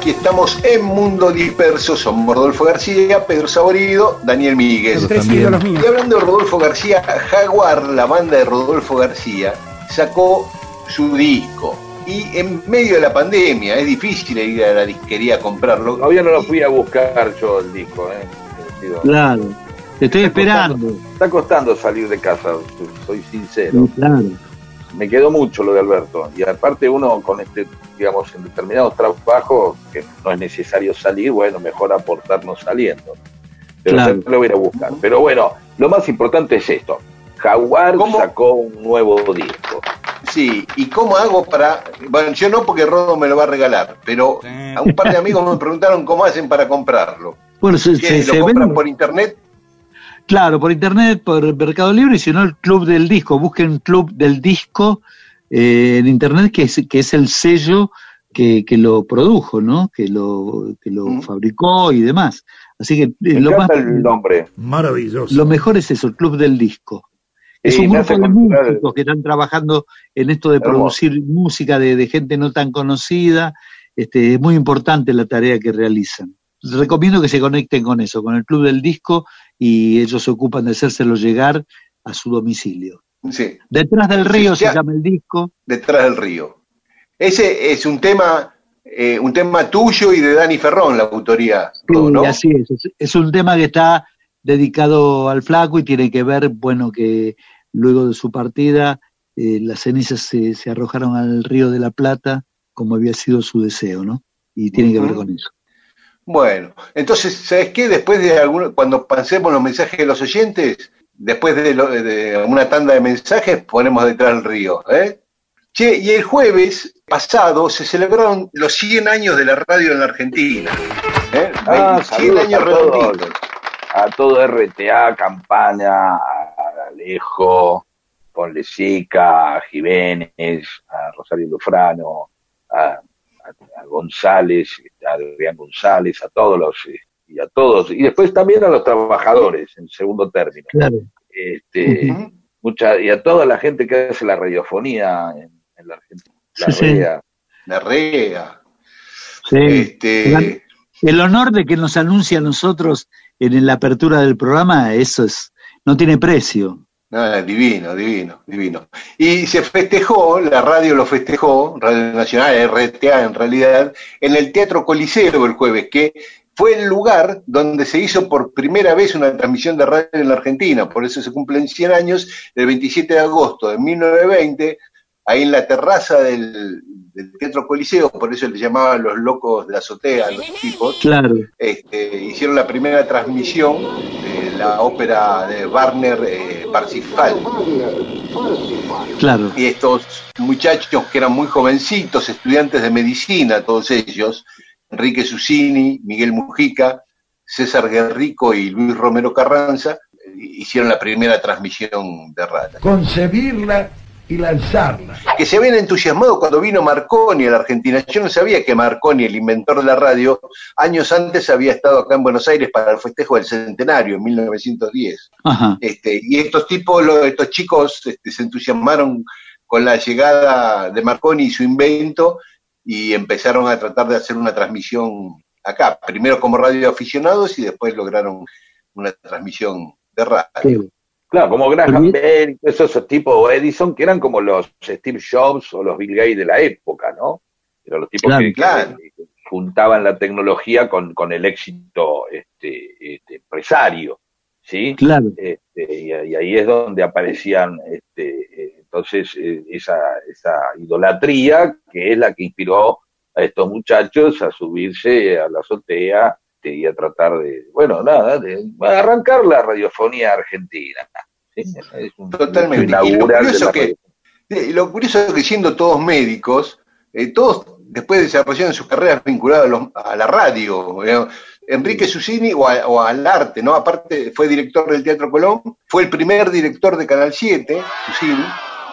Aquí estamos en Mundo Disperso. Somos Rodolfo García, Pedro Saborido, Daniel Míguez. Y hablando de Rodolfo García, Jaguar, la banda de Rodolfo García, sacó su disco. Y en medio de la pandemia, es difícil ir a la disquería a comprarlo. Todavía no lo fui a buscar yo el disco, ¿eh? Claro, te estoy esperando. está costando salir de casa, soy sincero. Sí, claro. Me quedó mucho lo de Alberto. Y aparte uno con este, digamos, en determinados trabajos, que no es necesario salir, bueno, mejor aportarnos saliendo. Pero Claro. siempre lo voy a ir a buscar. Pero bueno, lo más importante es esto. Jaguar ¿Cómo? sacó un nuevo disco. Sí, ¿y cómo hago para.? Bueno, yo no porque Rodo me lo va a regalar, pero a un par de amigos me preguntaron cómo hacen para comprarlo. Bueno, se, ¿Qué, se- ¿Lo se compran ven- por internet? Claro, por internet, por Mercado Libre, y si no, el Club del Disco. Busquen Club del Disco eh, en internet, que es, que es el sello que, que lo produjo, ¿no? Que lo, que lo Mm. fabricó y demás. Así que eh, Me lo, más, encanta el nombre. Maravilloso. lo mejor es eso, el Club del Disco. Es Sí, un grupo de músicos que están trabajando en esto de Hermoso. producir música de, de gente no tan conocida. Este, es muy importante la tarea que realizan. Recomiendo que se conecten con eso, con el Club del Disco, y ellos se ocupan de hacérselo llegar a su domicilio. Sí, Detrás del río Sí, se llama el disco. detrás del río. Ese es un tema, eh, un tema tuyo y de Dani Ferrón, la autoría, Rodo, ¿no? Así es. es. un tema que está dedicado al flaco y tiene que ver, bueno, que luego de su partida eh, las cenizas se, se arrojaron al río de la Plata, como había sido su deseo, ¿no? Y tiene que ver con eso. Bueno, entonces, ¿sabes qué? Después de alguno, cuando pasemos los mensajes de los oyentes, después de, lo- de una tanda de mensajes, ponemos detrás del río, ¿eh? Che, y el jueves pasado se celebraron los 100 años de la radio en la Argentina. ¿eh? Ah, 100 saludos años a redonditos. A todo RTA, Campana, a Alejo, Ponlesica, a Jiménez, a Rosario Lufrano, a, a- a González, a Adrián González, a todos los, y a todos, y después también a los trabajadores en segundo término. Claro. Este, mucha, y a toda la gente que hace la radiofonía en, en la Argentina. La Sí, sí. REA. La REA. Sí. Este, El honor de que nos anuncie a nosotros en la apertura del programa, eso es, no tiene precio. Ah, divino, divino, divino. Y se festejó, la radio lo festejó, Radio Nacional, RTA en realidad, en el Teatro Coliseo el jueves, que fue el lugar donde se hizo por primera vez una transmisión de radio en la Argentina, por eso se cumplen 100 años, el 27 de agosto de 1920, ahí en la terraza del, del Teatro Coliseo, por eso le llamaban los locos de la azotea a los tipos, Claro. este, hicieron la primera transmisión de la ópera de Warner eh, Parsifal. Claro. Y estos muchachos que eran muy jovencitos, estudiantes de medicina, todos ellos, Enrique Susini, Miguel Mujica, César Guerrico y Luis Romero Carranza, hicieron la primera transmisión de radio. Concebirla y lanzarla. que se habían entusiasmado cuando vino Marconi a la Argentina. Yo no sabía que Marconi, el inventor de la radio, años antes había estado acá en Buenos Aires para el festejo del centenario, en 1910. Ajá. Este, y estos tipos, estos chicos, este, se entusiasmaron con la llegada de Marconi y su invento y empezaron a tratar de hacer una transmisión acá, primero como radioaficionados y después lograron una transmisión de radio. Claro, como Graham Bell, esos tipos Edison, que eran como los Steve Jobs o los Bill Gates de la época, ¿no? Eran los tipos que, juntaban la tecnología con, con el éxito este, este, empresario, ¿sí? Claro. Este, y, ahí es donde aparecían, este, entonces, eh, esa, esa idolatría que es la que inspiró a estos muchachos a subirse a la azotea y a tratar de, bueno, nada, de arrancar la radiofonía argentina. Totalmente. Y lo, curioso que, lo curioso es que siendo todos médicos, eh, todos después desarrollaron sus carreras vinculadas a, la radio. Eh, Enrique Susini o, al arte, ¿no? Aparte fue director del Teatro Colón, fue el primer director de Canal 7, Susini,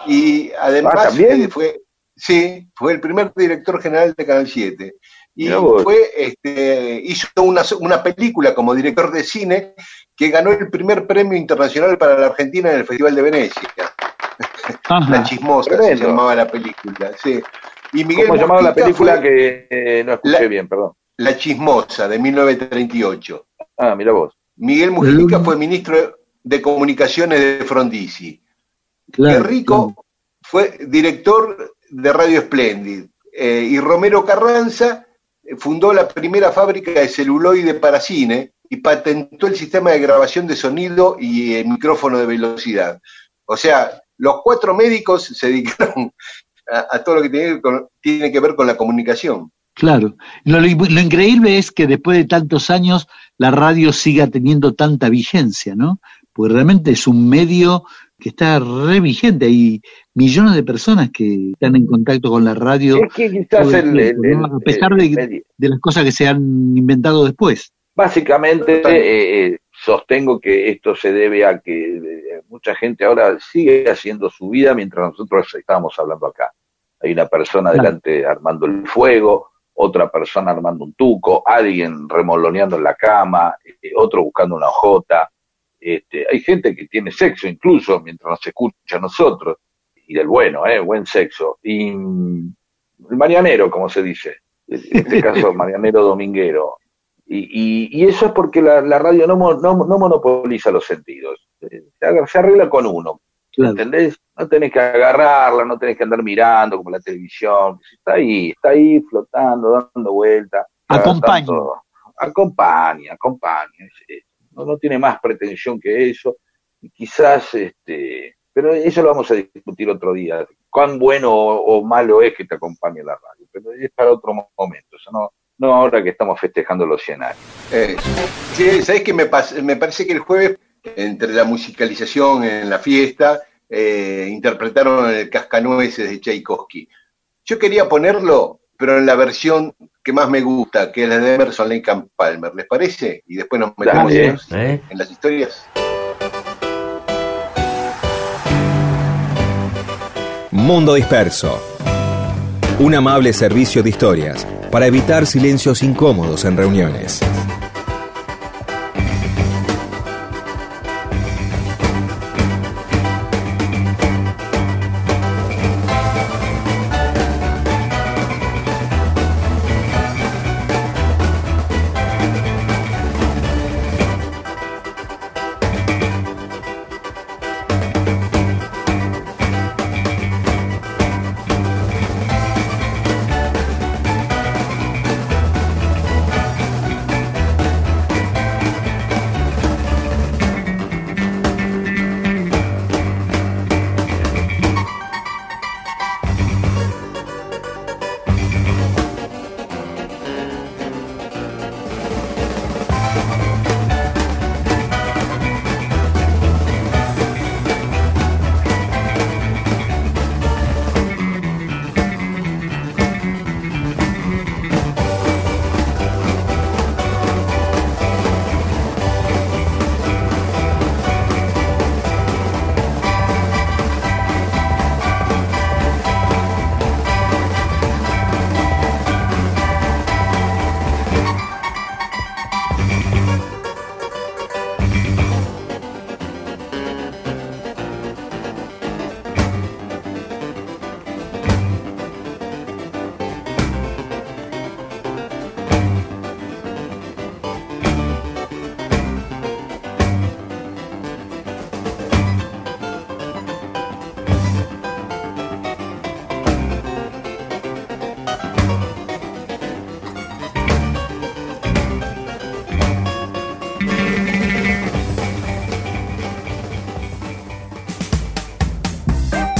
y además ah, eh, fue, sí, fue el primer director general de Canal 7 y fue, este, hizo una, una, película como director de cine que ganó el primer premio internacional para la Argentina en el Festival de Venecia. la chismosa se llamaba la película, sí. Y Miguel ¿Cómo llamaba la película que eh, no escuché bien, perdón? La chismosa, de 1938. Ah, mira vos. Miguel Mujica fue ministro de Comunicaciones de Frondizi. Claro, Rico fue director de Radio Splendid. Eh, y Romero Carranza fundó la primera fábrica de celuloide para cine y patentó el sistema de grabación de sonido y el micrófono de velocidad. O sea, los cuatro médicos se dedicaron a, todo lo que tiene, que ver con la comunicación. Claro. Lo, increíble es que después de tantos años la radio siga teniendo tanta vigencia, ¿no? Porque realmente es un medio que está re vigente. Hay millones de personas que están en contacto con la radio. Es que quizás a pesar de, las cosas que se han inventado después. Básicamente eh, eh, sostengo que esto se debe a que eh, mucha gente ahora sigue haciendo su vida mientras nosotros estábamos hablando acá. Hay una persona delante armando el fuego, otra persona armando un tuco, alguien remoloneando en la cama, otro buscando una hojota, este, hay gente que tiene sexo incluso mientras nos escucha a nosotros, y del bueno, ¿eh? buen sexo. Y el marianero, como se dice, en este caso marianero dominguero. Y, y, eso es porque la, radio no, no, monopoliza los sentidos, se arregla con uno. ¿Entendés? No tenés que agarrarla, no tenés que andar mirando como la televisión. Está ahí, está ahí flotando, dando vueltas. Acompaña. Acompaña, acompaña no, tiene más pretensión que eso, y quizás, este, pero eso lo vamos a discutir otro día, cuán bueno o, malo es que te acompañe la radio, pero es para otro momento, no, no ahora que estamos festejando los 100 años. Eh, sí, ¿sabes qué me, me parece que el jueves, entre la musicalización en la fiesta, eh, interpretaron el Cascanueces de Tchaikovsky. Yo quería ponerlo, pero en la versión que más me gusta, que es la de Emerson Lake Palmer. ¿Les parece? Y después nos metemos ¿eh? en las historias. Mundo Disperso. Un amable servicio de historias para evitar silencios incómodos en reuniones.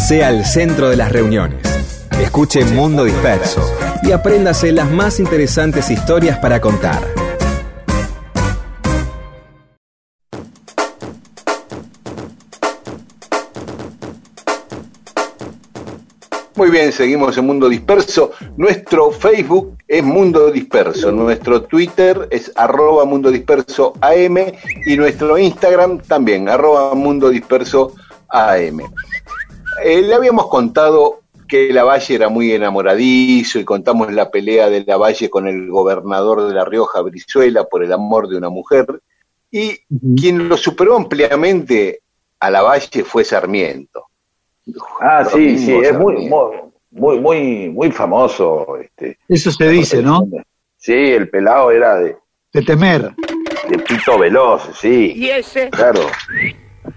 Pase al centro de las reuniones. Escuche Mundo Disperso y apréndase las más interesantes historias para contar. Muy bien, seguimos en Mundo Disperso. Nuestro Facebook es Mundo Disperso, nuestro Twitter es arroba Mundo Disperso AM y nuestro Instagram también, arroba Mundo Disperso AM. Eh, le habíamos contado que Lavalle era muy enamoradizo y contamos la pelea de Lavalle con el gobernador de La Rioja, Brizuela, por el amor de una mujer. Y quien lo superó ampliamente a Lavalle fue Sarmiento. Ah, sí, sí, es muy, muy, muy, muy famoso. Este, Eso se dice, ¿no? Sí, el pelado era de, De temer. de pito veloz, sí. ¿Y ese? Claro.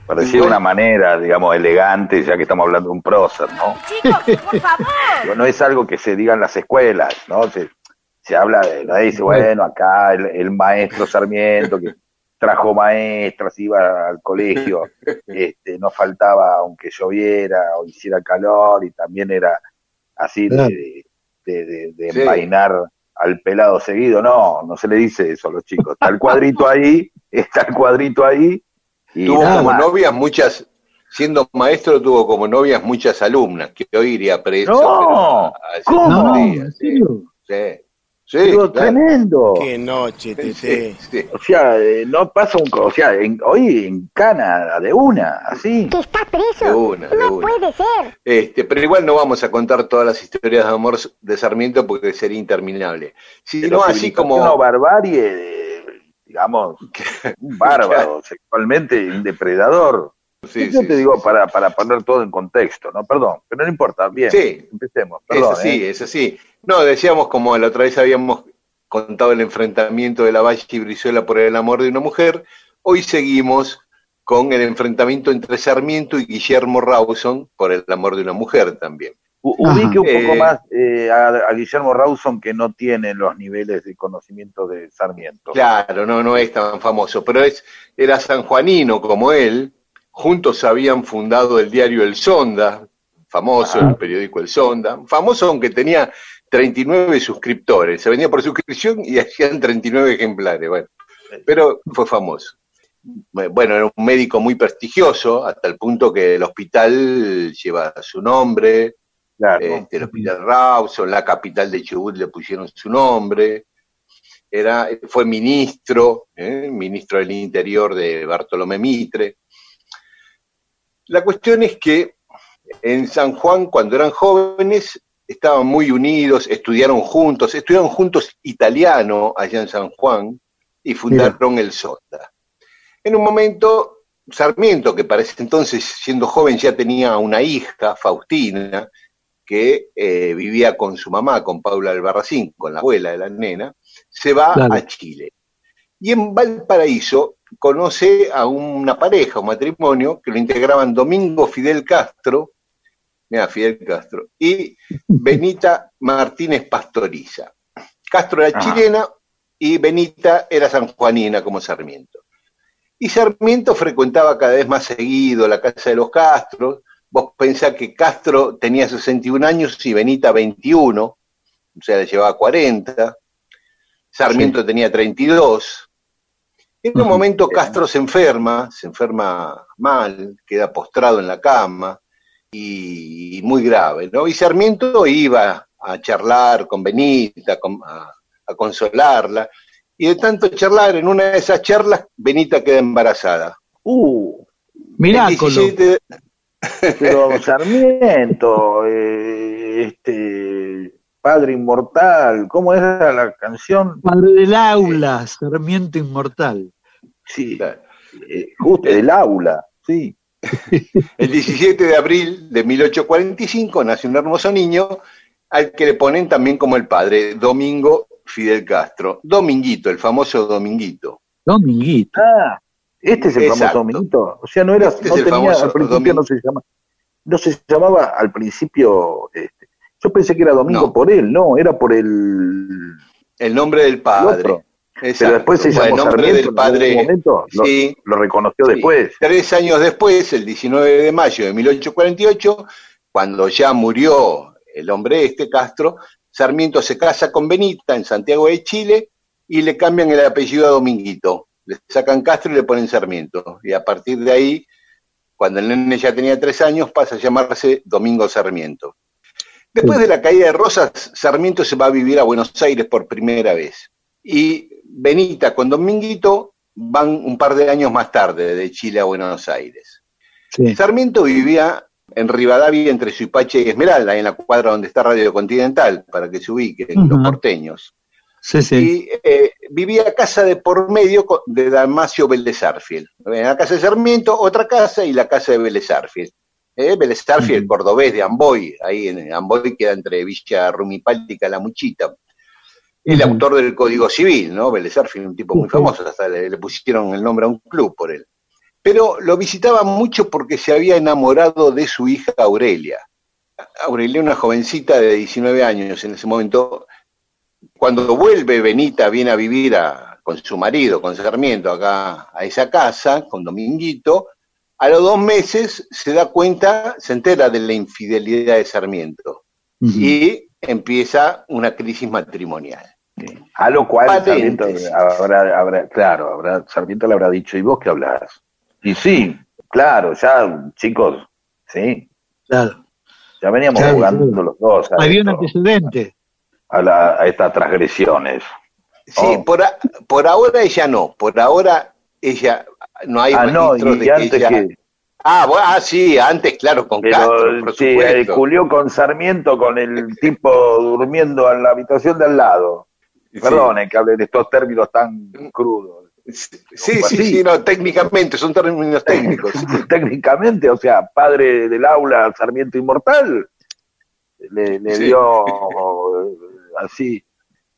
Parecía una manera, digamos, elegante, ya que estamos hablando de un prócer, ¿no? Chicos, por favor. No es algo que se diga en las escuelas, ¿no? Se, se habla de, ¿no? dice, bueno, acá el, el maestro Sarmiento que trajo maestras, iba al colegio, este, no faltaba aunque lloviera o hiciera calor y también era así de, de, de- de Sí. envainar al pelado seguido, no, no se le dice eso a los chicos, está el cuadrito ahí, está el cuadrito ahí y Tuvo como más. novias muchas, siendo maestro tuvo como novias muchas alumnas, que hoy iría preso. No, pero ¿cómo? ¿en sí, serio? sí, sí, claro. tremendo. Qué noche, Sí, sí. O sea, eh, no pasa un... O sea, en- hoy en Cana de una, así. que está preso. De una, de no una. puede ser. Este, pero igual no vamos a contar todas las historias de amor de Sarmiento porque sería interminable. Sino así como o barbarie, eh, digamos, un bárbaro, sexualmente un depredador. Sí, Yo sí, te digo sí. para, para poner todo en contexto, ¿no? Perdón, pero no importa, bien, Sí. empecemos, Es perdón. así, ¿eh? es así. No, decíamos como la otra vez habíamos contado el enfrentamiento de la Valle y Brizuela por el amor de una mujer, hoy seguimos con el enfrentamiento entre Sarmiento y Guillermo Rawson por el amor de una mujer también. Ubique un poco Eh, más eh, a, a Guillermo Rawson que no tiene los niveles de conocimiento de Sarmiento. Claro, no, no es tan famoso, pero es, era sanjuanino como él, juntos habían fundado el diario El Sonda, famoso, Ah. el periódico El Sonda, famoso aunque tenía 39 suscriptores, se vendía por suscripción y hacían 39 ejemplares, bueno, pero fue famoso. Bueno, era un médico muy prestigioso, hasta el punto que el hospital lleva su nombre, Claro. este, el hospital Rawson, la capital de Chubut le pusieron su nombre, era, fue ministro, ¿eh? ministro del Interior de Bartolomé Mitre. La cuestión es que en San Juan, cuando eran jóvenes, estaban muy unidos, estudiaron juntos, estudiaron juntos italiano allá en San Juan y fundaron el Sonda. En un momento, Sarmiento, que para ese entonces, siendo joven, ya tenía una hija, Faustina, que eh, vivía con su mamá, con Paula Albarracín, con la abuela de la nena, se va Claro. a Chile. Y en Valparaíso conoce a una pareja, un matrimonio, que lo integraban Domingo Fidel Castro, mira, Fidel Castro, y Benita Martínez Pastoriza. Castro era Ajá. chilena y Benita era sanjuanina como Sarmiento. Y Sarmiento frecuentaba cada vez más seguido la casa de los Castros. Vos pensás que Castro tenía 61 años y Benita 21, o sea, le llevaba 40. Sarmiento tenía 32. En un momento Castro se enferma, se enferma mal, queda postrado en la cama y, y muy grave, ¿no? Y Sarmiento iba a charlar con Benita, a, a consolarla, y de tanto charlar, en una de esas charlas, Benita queda embarazada. Uh, El Miráculo. 17 de- pero Sarmiento, eh, este, Padre Inmortal, ¿cómo era la canción? Padre del aula, Sarmiento inmortal. Sí, eh, justo del aula, sí. El 17 de abril de 1845 nace un hermoso niño al que le ponen también como el padre, Domingo Fidel Castro. Dominguito, el famoso Dominguito. Dominguito. Ah, este es el Exacto. famoso Dominguito. O sea, no era, Este no tenía, famoso al principio no se llama, no se llamaba al principio, este, yo pensé que era Domingo No. por él, no, era por el, El nombre del el padre. Pero después se llamó el nombre Sarmiento, del en padre. momento lo, Sí, lo reconoció Sí. después. Tres años después, el 19 de mayo de 1848, cuando ya murió el hombre este, Castro, Sarmiento se casa con Benita en Santiago de Chile y le cambian el apellido a Dominguito. Le sacan Castro y le ponen Sarmiento. Y a partir de ahí, cuando el nene ya tenía tres años, pasa a llamarse Domingo Sarmiento. Después de la caída de Rosas, Sarmiento se va a vivir a Buenos Aires por primera vez. Y Benita con Dominguito van un par de años más tarde, de Chile a Buenos Aires. Sarmiento vivía en Rivadavia entre Suipache y Esmeralda, en la cuadra donde está Radio Continental, para que se ubiquen los porteños. Sí, sí. Y eh, vivía casa de por medio de Dalmacio Vélez Arfiel. En la casa de Sarmiento, otra casa y la casa de Vélez Arfiel. Eh, Vélez Arfiel, cordobés de Amboy, ahí en Amboy queda entre Villa Rumipalti y Calamuchita. El autor del Código Civil, ¿no? Vélez Arfiel, un tipo muy famoso, hasta le pusieron el nombre a un club por él pero lo visitaba mucho porque se había enamorado de su hija Aurelia. Aurelia, una jovencita de 19 años en ese momento, cuando vuelve Benita, viene a vivir con su marido, con Sarmiento, acá a esa casa, con Dominguito, a los dos meses se da cuenta, se entera de la infidelidad de Sarmiento y empieza una crisis matrimonial. A lo cual Sarmiento habrá, claro, habrá, Sarmiento le habrá dicho, ¿y vos qué hablas? Y sí, claro, ya, chicos, sí. Claro. Ya veníamos jugando los dos. Había un antecedente. A, a, estas transgresiones. Sí, oh. por, por ahora ella no, por ahora ella no hay ah, no, y, de antes que, ella... Ah, bueno, ah, sí, antes, claro, con Pero, Castro, por sí, culió con Sarmiento, con el tipo durmiendo en la habitación de al lado. Perdone que hable de estos términos tan crudos. Sí, sí, sí, no, técnicamente, son términos técnicos. técnicamente, o sea, padre del aula, Sarmiento Inmortal, le, dio así.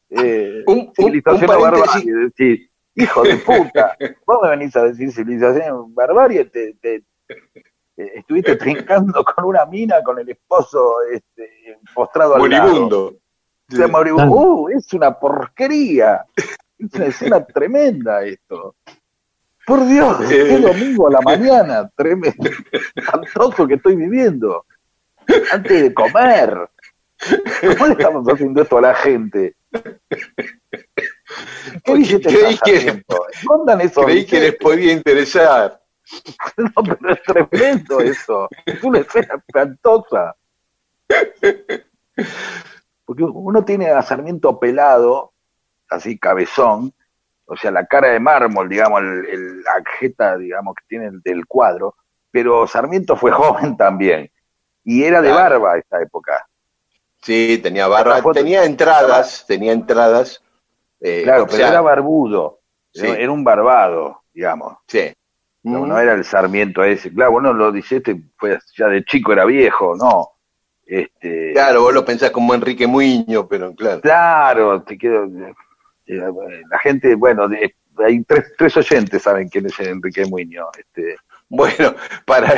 Eh, un, un, hijo de puta, vos me venís a decir civilización barbarie, te, te, estuviste trincando con una mina con el esposo este, postrado al lado. Uh, es una porquería. Es una escena tremenda esto. Por Dios, qué domingo a la mañana, tremendo, espantoso que estoy viviendo. Antes de comer. ¿Cómo le estamos haciendo esto a la gente? ¿Qué creí que, creí que les podía interesar. No, pero es tremendo eso. Es una escena espantosa. Porque uno tiene a Sarmiento pelado así cabezón, o sea, la cara de mármol, digamos, el, la jeta, digamos, que tiene del cuadro, pero Sarmiento fue joven también, y era de barba esta época. Sí, tenía barba, tenía entradas, tenía entradas. Eh, claro, pero era barbudo, era un barbado, digamos. Sí. No, no era el Sarmiento ese. Claro, bueno, lo dice este, fue ya de chico era viejo, no. Este... Claro, vos lo pensás como Enrique Muñoz, pero claro. Claro, te quedo, eh, la gente, bueno, hay tres, tres oyentes saben quién es Enrique Muñoz. Este, bueno, para,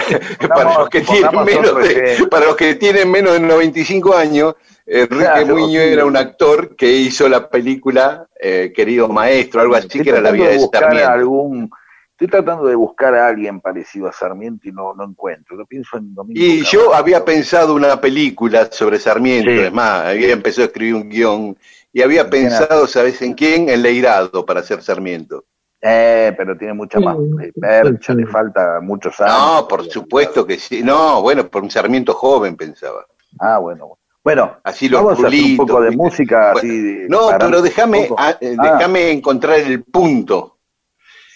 para, los que tienen menos de, para los que tienen menos de 95 años, Enrique Muñoz era un actor que hizo la película eh, Querido Maestro, algo así que era la vida de, Sarmiento. Algún, estoy tratando de buscar a alguien parecido a Sarmiento y no, no encuentro. Lo pienso en Domingo Y yo había pensado una película sobre Sarmiento, es más, había empezado a escribir un guion y había pensado, ¿sabes en quién? En Leirado para hacer Sarmiento. Eh, pero tiene mucha más percha, le falta muchos años. No, por supuesto que sí. No, bueno, por un Sarmiento joven pensaba. Ah, bueno. Bueno, así lo vamos a hacer un poco de música. así no, pero déjame ah, eh, ah. déjame encontrar el punto.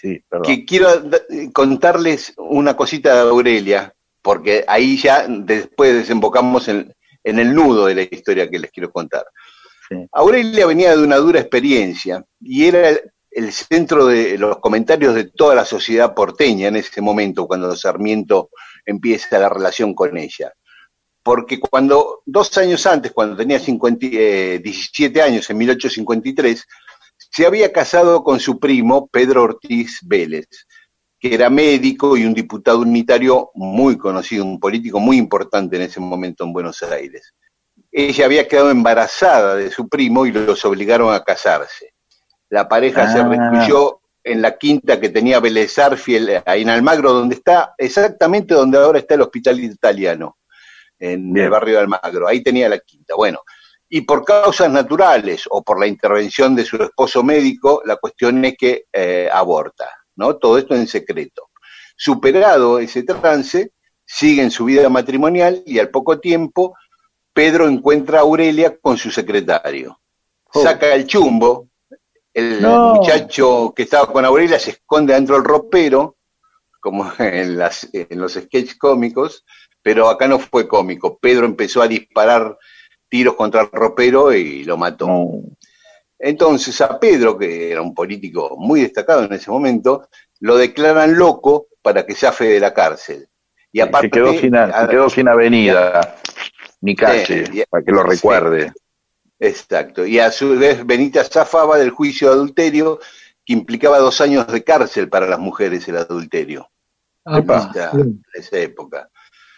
Sí, perdón. Que quiero contarles una cosita de Aurelia, porque ahí ya después desembocamos en, en el nudo de la historia que les quiero contar. Aurelia venía de una dura experiencia y era el, centro de los comentarios de toda la sociedad porteña en ese momento, cuando Sarmiento empieza la relación con ella. Porque cuando, dos años antes, cuando tenía 17 eh, años, en 1853, se había casado con su primo Pedro Ortiz Vélez, que era médico y un diputado unitario muy conocido, un político muy importante en ese momento en Buenos Aires ella había quedado embarazada de su primo y los obligaron a casarse. La pareja se ah. recluyó en la quinta que tenía Belezar, ahí en Almagro, donde está exactamente donde ahora está el hospital italiano. en el barrio de Almagro. Ahí tenía la quinta. Bueno, y por causas naturales o por la intervención de su esposo médico, la cuestión es que eh, aborta, ¿no? Todo esto en secreto. Superado ese trance, sigue en su vida matrimonial y al poco tiempo Pedro encuentra a Aurelia con su secretario. Oh. Saca el chumbo, el No. muchacho que estaba con Aurelia se esconde dentro del ropero, como en, las, en los sketches cómicos, pero acá no fue cómico. Pedro empezó a disparar tiros contra el ropero y lo mató. No. Entonces a Pedro, que era un político muy destacado en ese momento, lo declaran loco para que zafe de la cárcel. Y aparte, se, quedó sin, a- se quedó sin avenida, ni calle, Sí, para que lo sí. Exacto. Y a su vez Benítez zafaba del juicio de adulterio que implicaba dos años de cárcel para las mujeres el adulterio. Ah, esa época.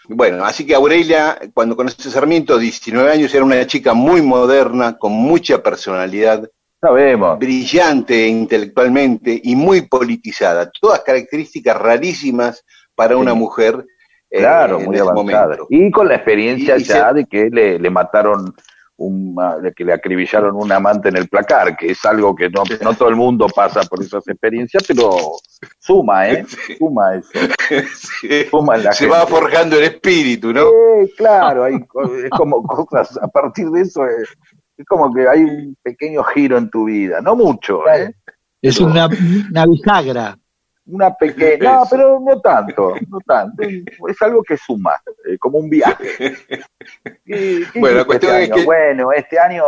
Bueno, así que Aurelia, cuando conoce a Sarmiento, 19 años, era una chica muy moderna, con mucha personalidad, Sabemos. brillante intelectualmente y muy politizada. Todas características rarísimas para una Sí. mujer eh, Claro, en muy ese avanzada. momento. Y con la experiencia Y- y ya se- de que le, le mataron, un, que le acribillaron un amante en el placar, que es algo que no, no todo el mundo pasa por esas experiencias, pero suma, ¿eh? Suma eso. Sí. Suma en la Se gente. va forjando el espíritu, ¿no? Sí, claro, hay, es como cosas, a partir de eso es, es como que hay un pequeño giro en tu vida, no mucho, ¿eh? Es una, una bisagra. Una pequeña, no, pero no tanto, no tanto, es algo que suma, eh, como un viaje. ¿Qué- qué Bueno, la cuestión este es año? que- Bueno, este año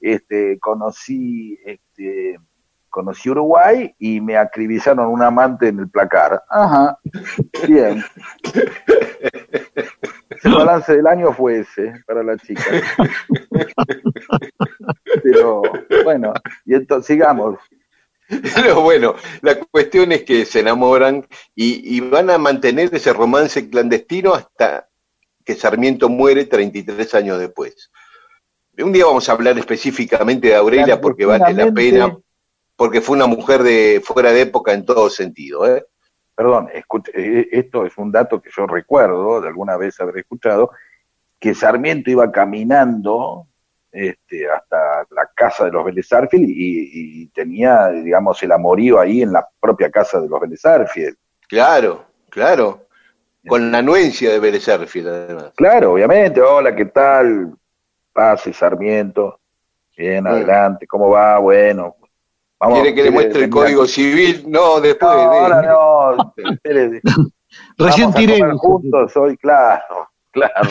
este, conocí, este, conocí Uruguay y me acribillaron un amante en el placar. Ajá, bien. El balance del año fue ese para la chica. Pero bueno, y entonces sigamos. Pero bueno, la cuestión es que se enamoran y, y van a mantener ese romance clandestino hasta que Sarmiento muere 33 años después. Un día vamos a hablar específicamente de Aurelia porque vale la pena, porque fue una mujer de fuera de época en todo sentido. ¿eh? Perdón, escuche, eh, esto es un dato que yo recuerdo, de alguna vez habré escuchado, que Sarmiento iba caminando este, hasta la casa de los Vélez Arfield y, y tenía, digamos, el amorío ahí en la propia casa de los Vélez Arfield. Claro, claro. Con la anuencia de Vélez Arfield, además. Claro, obviamente, hola, ¿qué tal? Pase, Sarmiento. Bien, adelante, ¿cómo va? Bueno. Vamos, ¿Quiere que le muestre el código civil? No, después No, de... ahora no. Recién tiré. juntos hoy, claro, claro.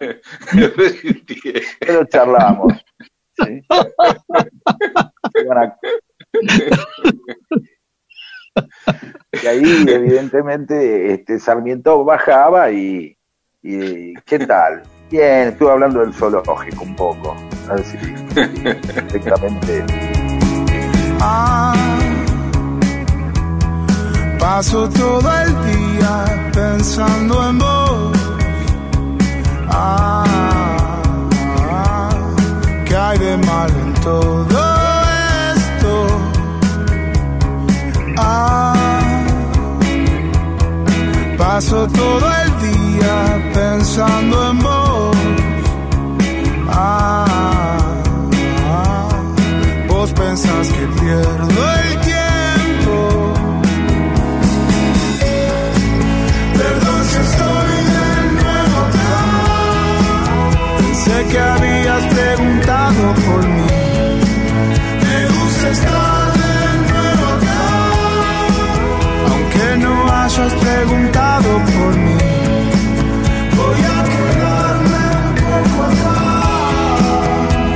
pero charlamos. ¿sí? Y a- ahí, evidentemente, este Sarmiento bajaba y, y ¿qué tal? Bien, estuve hablando del zoológico un poco. Así, perfectamente. Ah, paso todo el día pensando en vos. Ah, ah, ¿qué hay de mal en todo esto? Ah, paso todo el día pensando en vos. Preguntado por mí. Voy a quedarme un poco acá.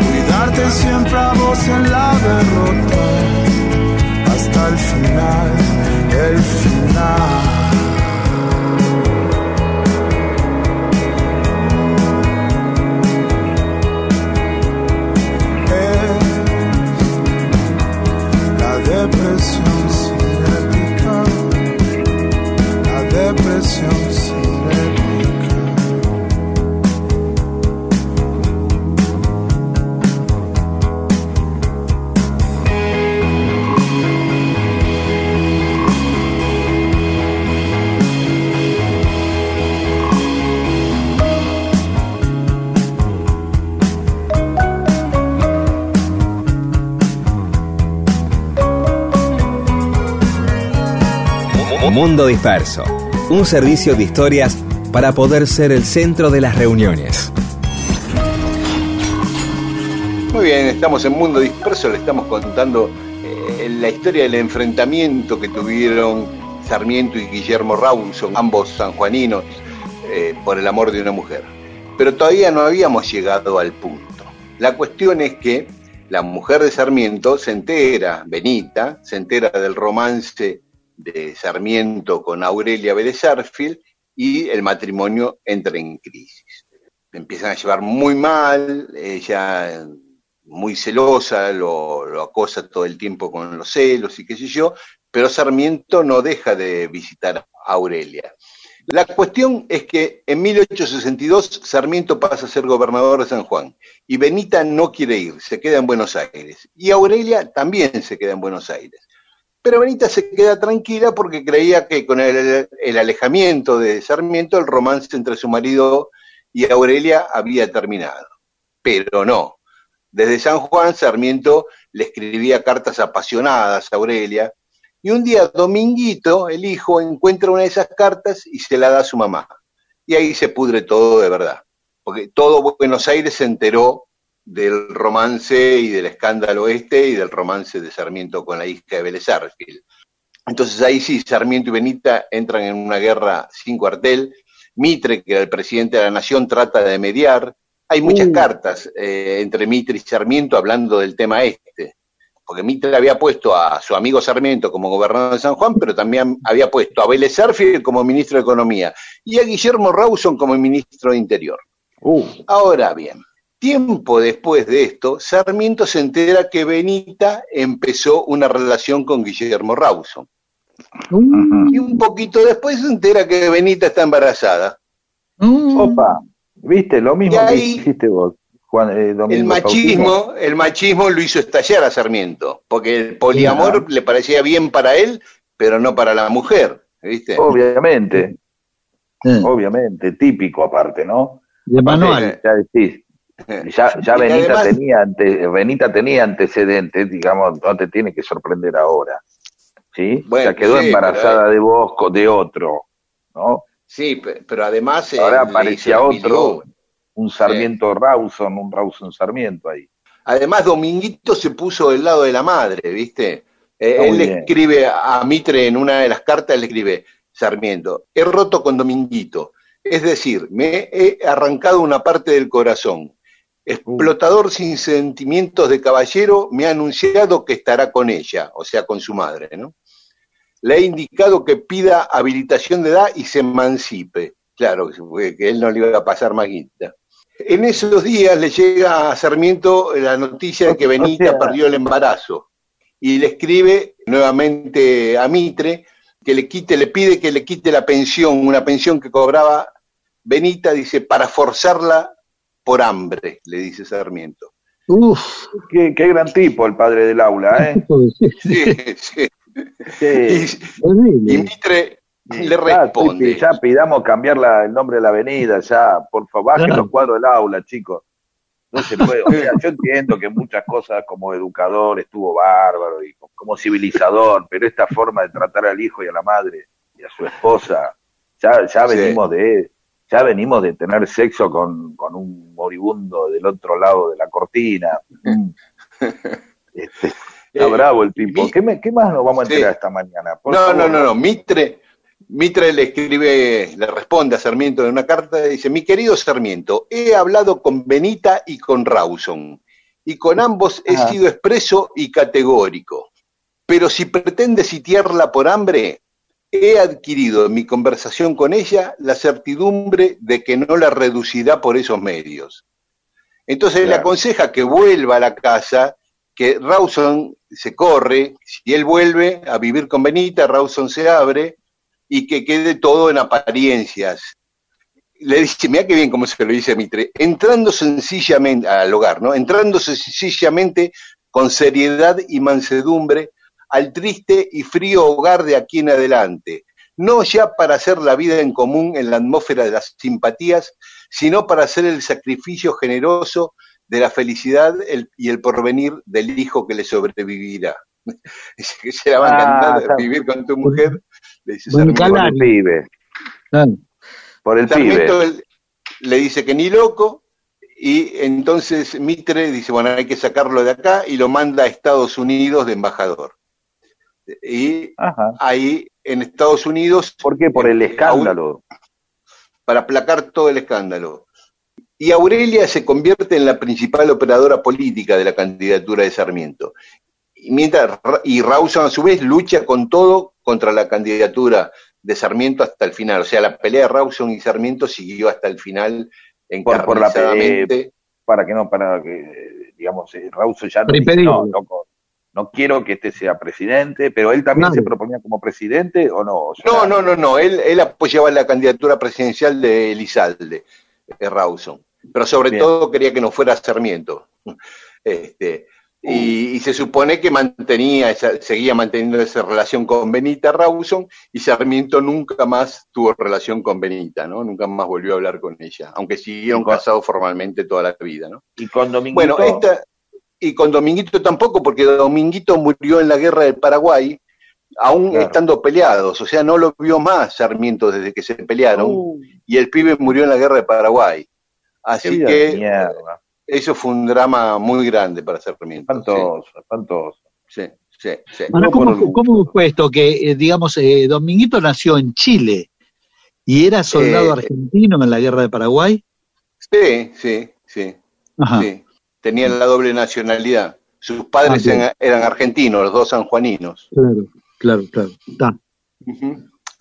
Cuidarte siempre a vos en la derrota. Hasta el final, el final. Es la depresión Mundo Disperso un servicio de historias para poder ser el centro de las reuniones. Muy bien, estamos en Mundo Disperso, le estamos contando eh, la historia del enfrentamiento que tuvieron Sarmiento y Guillermo Rawson, ambos sanjuaninos, eh, por el amor de una mujer. Pero todavía no habíamos llegado al punto. La cuestión es que la mujer de Sarmiento se entera, Benita, se entera del romance de Sarmiento con Aurelia Vélez y el matrimonio entra en crisis. Empiezan a llevar muy mal, ella muy celosa, lo, lo, acosa todo el tiempo con los celos y qué sé yo, pero Sarmiento no deja de visitar a Aurelia. La cuestión es que en 1862 Sarmiento pasa a ser gobernador de San Juan y Benita no quiere ir, se queda en Buenos Aires. Y Aurelia también se queda en Buenos Aires. Pero Benita se queda tranquila porque creía que con el, el alejamiento de Sarmiento el romance entre su marido y Aurelia había terminado. Pero no. Desde San Juan, Sarmiento le escribía cartas apasionadas a Aurelia, y un día Dominguito, el hijo, encuentra una de esas cartas y se la da a su mamá. Y ahí se pudre todo de verdad. Porque todo Buenos Aires se enteró del romance y del escándalo este y del romance de Sarmiento con la hija de Vélez Entonces ahí sí, Sarmiento y Benita entran en una guerra sin cuartel. Mitre, que era el presidente de la nación, trata de mediar. Hay muchas uh. cartas eh, entre Mitre y Sarmiento hablando del tema este porque Mitre había puesto a su amigo Sarmiento como gobernador de San Juan, pero también había puesto a Vélez como ministro de Economía y a Guillermo Rawson como ministro de Interior. Uh. Ahora bien, tiempo después de esto, Sarmiento se entera que Benita empezó una relación con Guillermo Rawson. Uh. Y un poquito después se entera que Benita está embarazada. Uh. Opa, viste, lo mismo que hiciste vos. Eh, el machismo, el machismo lo hizo estallar a Sarmiento, porque el poliamor le parecía bien para él, pero no para la mujer, ¿viste? Obviamente, obviamente, típico aparte, ¿no? De manual. Ya decís, ya, Benita, tenía ante, Benita tenía antecedentes, digamos, no te tiene que sorprender ahora. ¿Sí? Bueno, quedó embarazada de vos, de otro, ¿no? Sí, pero además. Ahora aparecía otro un Sarmiento Rawson, un Rawson Sarmiento ahí. Además, Dominguito se puso del lado de la madre, ¿viste? Eh, él le escribe a Mitre en una de las cartas, le escribe, Sarmiento, he roto con Dominguito, es decir, me he arrancado una parte del corazón. Explotador sin sentimientos de caballero me ha anunciado que estará con ella, o sea, con su madre, ¿no? Le he indicado que pida habilitación de edad y se emancipe. Claro, que él no le iba a pasar más guita. En esos días le llega a Sarmiento la noticia de que Benita perdió el embarazo y le escribe nuevamente a Mitre que le quite, le pide que le quite la pensión, una pensión que cobraba Benita, dice, para forzarla por hambre, le dice Sarmiento. Uf, qué, gran tipo el padre del aula, ¿eh? sí, sí. Y, Mitre, le responde. Ya, pidamos cambiar el nombre de la avenida, ya, por favor, bajen los cuadros del aula, chicos. No se puede. O sea, yo entiendo que muchas cosas como educador estuvo bárbaro y como civilizador, pero esta forma de tratar al hijo y a la madre y a su esposa, ya, ya venimos de ya venimos de tener sexo con, con un moribundo del otro lado de la cortina. Este, está eh, bravo el tipo. ¿Qué, más nos vamos a enterar esta mañana? no, no, no, no, Mitre, Mitre le escribe, le responde a Sarmiento en una carta, dice, mi querido Sarmiento, he hablado con Benita y con Rawson, y con ambos he sido expreso y categórico. Pero si pretende sitiarla por hambre, he adquirido en mi conversación con ella la certidumbre de que no la reducirá por esos medios. Entonces le aconseja que vuelva a la casa, que Rawson se corre, si él vuelve a vivir con Benita, Rawson se abre, y que quede todo en apariencias. Le dice, mira qué bien como se lo dice Mitre, entrando sencillamente al hogar, ¿no? Entrando sencillamente con seriedad y mansedumbre al triste y frío hogar de aquí en adelante, no ya para hacer la vida en común en la atmósfera de las simpatías, sino para hacer el sacrificio generoso de la felicidad y el porvenir del hijo que le sobrevivirá. que se la va a encantar vivir con tu mujer Le dice. Por el pibe. Claro. Por el Sarmiento pibe. él- le dice que ni loco, y entonces Mitre dice, bueno, hay que sacarlo de acá, y lo manda a Estados Unidos de embajador. Y Ajá. ahí en Estados Unidos... ¿Por qué? Por el eh, escándalo. para aplacar todo el escándalo. Y Aurelia se convierte en la principal operadora política de la candidatura de Sarmiento. Y, mientras, y Rawson a su vez lucha con todo contra la candidatura de Sarmiento hasta el final. O sea, la pelea de Rawson y Sarmiento siguió hasta el final Por- por la pe- encarnizadamente. Para que no, para que, digamos, eh, Rauso ya no, no, loco, no quiero que este sea presidente, pero él también se proponía como presidente o no. O sea, No, no, no, no. Él, él apoyaba la candidatura presidencial de Elizalde, de Rawson. Pero sobre Bien. todo quería que no fuera Sarmiento. Este, y, y se supone que mantenía esa- seguía manteniendo esa relación con Benita Rawson y Sarmiento nunca más tuvo relación con Benita, ¿no? Nunca más volvió a hablar con ella, aunque siguieron casados formalmente toda la vida, ¿no? Y con Dominguito, Bueno, esta, y con Dominguito tampoco, porque Dominguito murió en la guerra del Paraguay, aún Claro. estando peleados, o sea, no lo vio más Sarmiento desde que se pelearon, Uh, y el pibe murió en la guerra de Paraguay. Así que mierda. eso fue un drama muy grande para Sarmiento. Espantoso, espantoso. Sí, sí, sí. sí. Ahora, No por ¿cómo, cómo fue esto? Que, eh, digamos, eh, Dominguito nació en Chile y era soldado Eh, argentino en la guerra de Paraguay. Sí, sí, sí, Ajá. sí. Tenía la doble nacionalidad. Sus padres Ah, eran, eran argentinos, los dos sanjuaninos. Claro, claro, claro.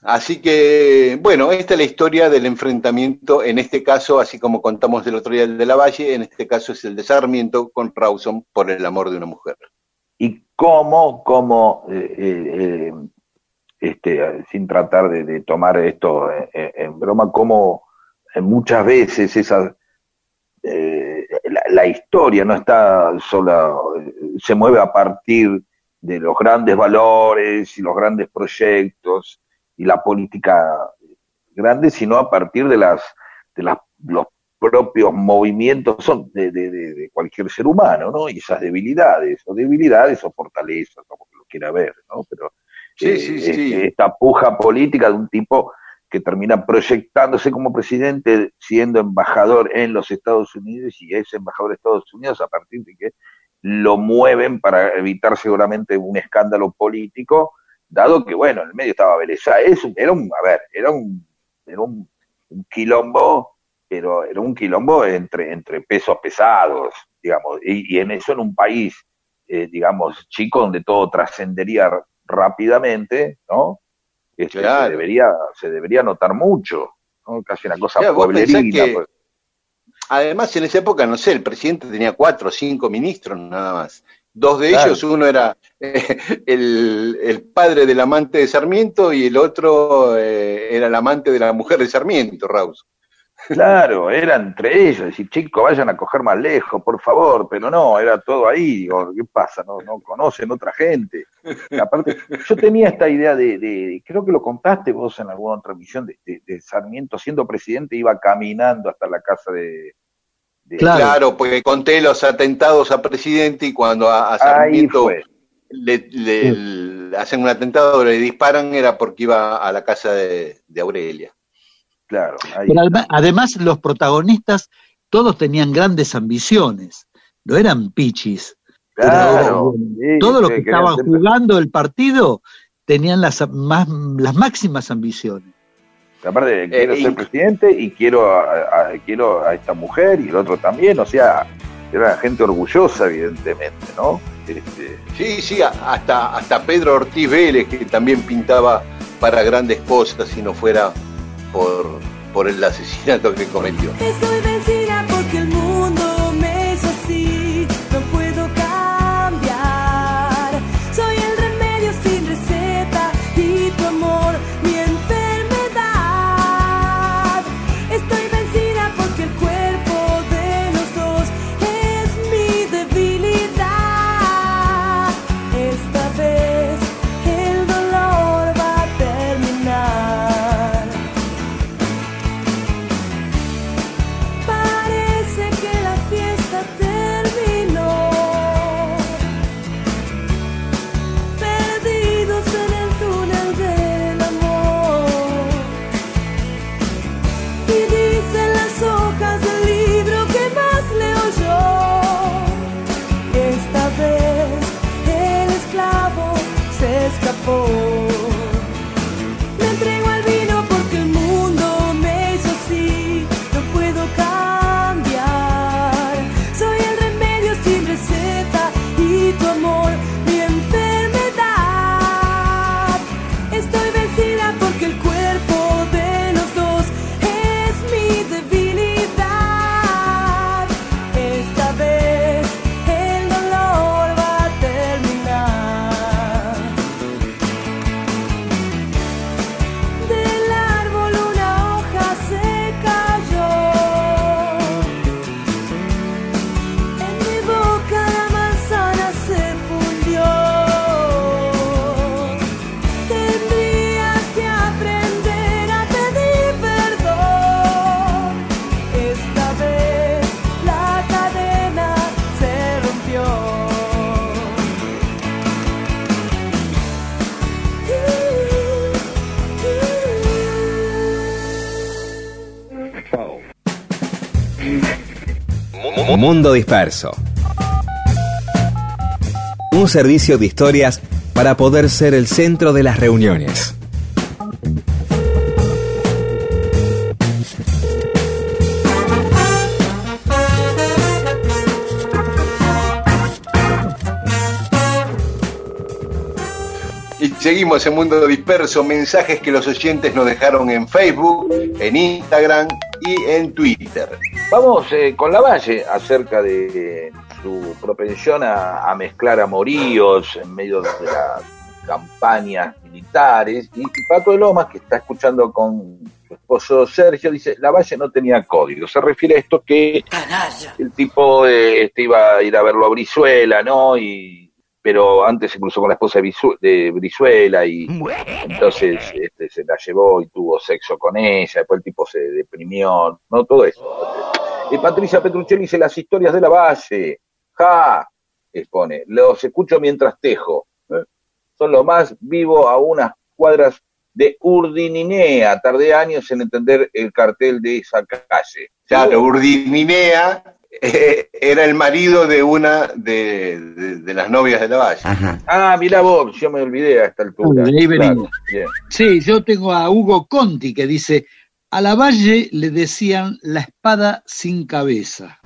Así que, bueno, esta es la historia del enfrentamiento, en este caso, así como contamos del otro día el de la Valle, en este caso es el de Sarmiento con Rawson por el amor de una mujer. y cómo, cómo eh, eh, eh, este, sin tratar de, de tomar esto en broma, cómo muchas veces esa, eh, la, historia no está sola, eh, se mueve a partir de los grandes valores y los grandes proyectos y la política grande, sino a partir de las de las, los propios movimientos son de, de, de, de cualquier ser humano, ¿no? Y esas debilidades, o debilidades o fortalezas, como que lo quiera ver, ¿no? Pero Sí, eh, sí, sí. esta puja política de un tipo que termina proyectándose como presidente, siendo embajador en los Estados Unidos, y es embajador de Estados Unidos a partir de que lo mueven para evitar seguramente un escándalo político, dado que, bueno, en el medio estaba un- era un, a ver, era un, era un, quilombo, pero era un quilombo entre, entre pesos pesados, digamos, y, y en eso en un país, eh, digamos, chico, donde todo trascendería rápidamente, ¿no? Este, Claro. se, debería, se debería notar mucho, ¿no? Casi una cosa Claro, pueblerina. que- pues. Además, en esa época, no sé, el presidente tenía cuatro o cinco ministros nada más. Dos de Claro. ellos, uno era eh, el, el padre del amante de Sarmiento y el otro eh, era el amante de la mujer de Sarmiento, Raus. Claro, era entre ellos, decir, chicos, vayan a coger más lejos, por favor, pero no, era todo ahí, digo, ¿qué pasa? No, no conocen otra gente. Y aparte, yo tenía esta idea de, de- creo que lo contaste vos en alguna otra misión, de, de- de Sarmiento siendo presidente iba caminando hasta la casa de... de- Claro. Claro, porque conté los atentados a presidente y cuando a, Sarmiento le, le- le hacen un atentado, le disparan, era porque iba a la casa de, de Aurelia. Claro, ahí Pero además los protagonistas todos tenían grandes ambiciones, no eran pichis. Claro, sí, Todos los que estaban jugando el partido tenían las, más, las máximas ambiciones. Aparte, quiero Eh, ser y- presidente y quiero a, a- quiero a esta mujer y el otro también, o sea, era gente orgullosa, evidentemente, ¿no? Este, Sí, sí, hasta, hasta Pedro Ortiz Vélez, que también pintaba para grandes cosas si no fuera por, por el asesinato que cometió. Estoy vencida porque el mundo Mundo Disperso. Un servicio de historias para poder ser el centro de las reuniones. Y seguimos en Mundo Disperso, mensajes que los oyentes nos dejaron en Facebook, en Instagram y en Twitter. Vamos eh, con la Valle acerca de su propensión a, a mezclar amoríos en medio de las campañas militares. Y, y Paco de Lomas, que está escuchando con su esposo Sergio, dice, la Valle no tenía código. Se refiere a esto que el tipo eh, este, iba a ir a verlo a Brizuela, ¿no? Y pero antes se cruzó con la esposa de, Brizu- de Brizuela y entonces este, se la llevó y tuvo sexo con ella, después el tipo se deprimió, no todo eso. Y Patricia Petruccelli dice las historias de la Valle, ja, expone, los escucho mientras tejo, ¿eh? son lo más vivo a unas cuadras de Urdininea, tardé años en entender el cartel de esa calle. Claro, Urdininea eh, era el marido de una de, de- de las novias de la Valle. Ah, mirá vos, yo me olvidé a esta altura. Ah, de ahí venimos. bien. Sí, yo tengo a Hugo Conti que dice, a la Valle le decían la espada sin cabeza.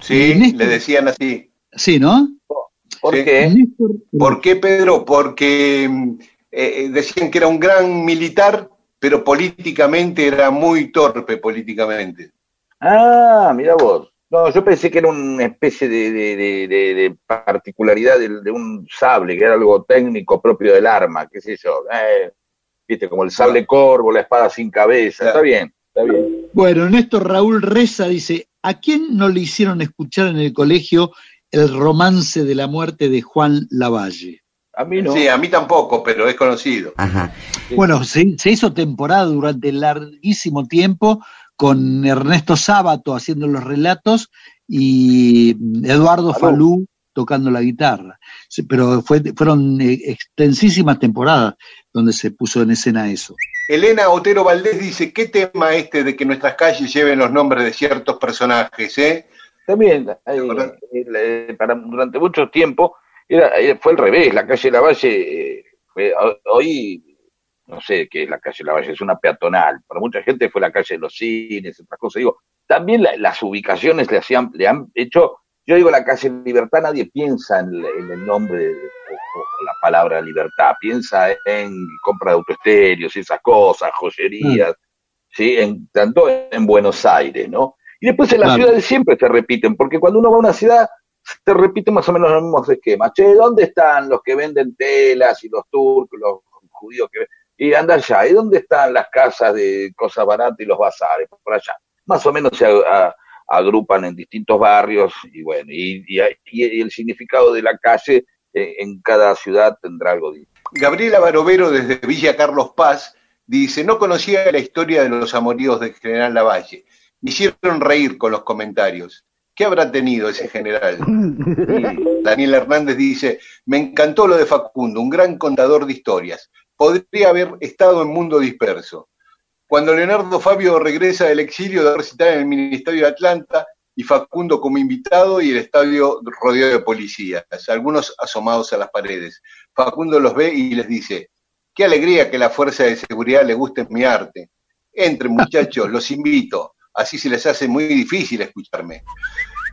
Sí, Néstor- le decían así. Sí, ¿no? ¿Por Sí. qué? Néstor, ¿Por qué, Pedro? Porque mm, eh, decían que era un gran militar, pero políticamente era muy torpe políticamente. Ah, mira vos. No, yo pensé que era una especie de, de- de- de- de particularidad de, de un sable, que era algo técnico propio del arma, qué sé yo. Eh, Viste, como el sable corvo, la espada sin cabeza. Está bien, está bien. Bueno, Néstor Raúl Reza dice, ¿a quién no le hicieron escuchar en el colegio el romance de la muerte de Juan Lavalle? A mí no. Sí, a mí tampoco, pero es conocido. Bueno, se, se hizo temporada durante larguísimo tiempo con Ernesto Sábato haciendo los relatos y Eduardo Falú. Falú tocando la guitarra. Pero fue, fueron eh, extensísimas temporadas donde se puso en escena eso. Elena Otero Valdés dice, ¿qué tema este de que nuestras calles lleven los nombres de ciertos personajes? Eh? También, eh, eh, para, durante mucho tiempo, era, fue al revés, la calle Lavalle, eh, fue, ho- hoy, no sé qué es la calle Lavalle, es una peatonal, para mucha gente fue la calle de los cines, otras cosas, digo, también la- las ubicaciones le, hacían, le han hecho, yo digo la calle Libertad, nadie piensa en, el- en el nombre, de- o, o la palabra libertad, piensa en compra de autoestéreos y esas cosas, joyerías, ¿sí? En, tanto en Buenos Aires, ¿no? Y después en las Claro. ciudades siempre se repiten, porque cuando uno va a una ciudad se repiten más o menos los mismos esquemas. Che, ¿dónde están los que venden telas y los turcos, los judíos que y anda allá? ¿Y dónde están las casas de cosas baratas y los bazares? Por allá. Más o menos se a- a- agrupan en distintos barrios y bueno, y, y- y el significado de la calle eh, en cada ciudad tendrá algo distinto. Gabriela Barovero desde Villa Carlos Paz dice, no conocía la historia de los amoríos de General Lavalle. Me hicieron reír con los comentarios. ¿Qué habrá tenido ese general? Y Daniel Hernández dice, me encantó lo de Facundo, un gran contador de historias. Podría haber estado en mundo disperso. Cuando Leonardo Fabio regresa del exilio de recitar en el Ministerio de Atlanta, y Facundo como invitado y el estadio rodeado de policías, algunos asomados a las paredes. Facundo los ve y les dice, qué alegría que la fuerza de seguridad le guste mi arte. Entren muchachos, los invito, así se les hace muy difícil escucharme.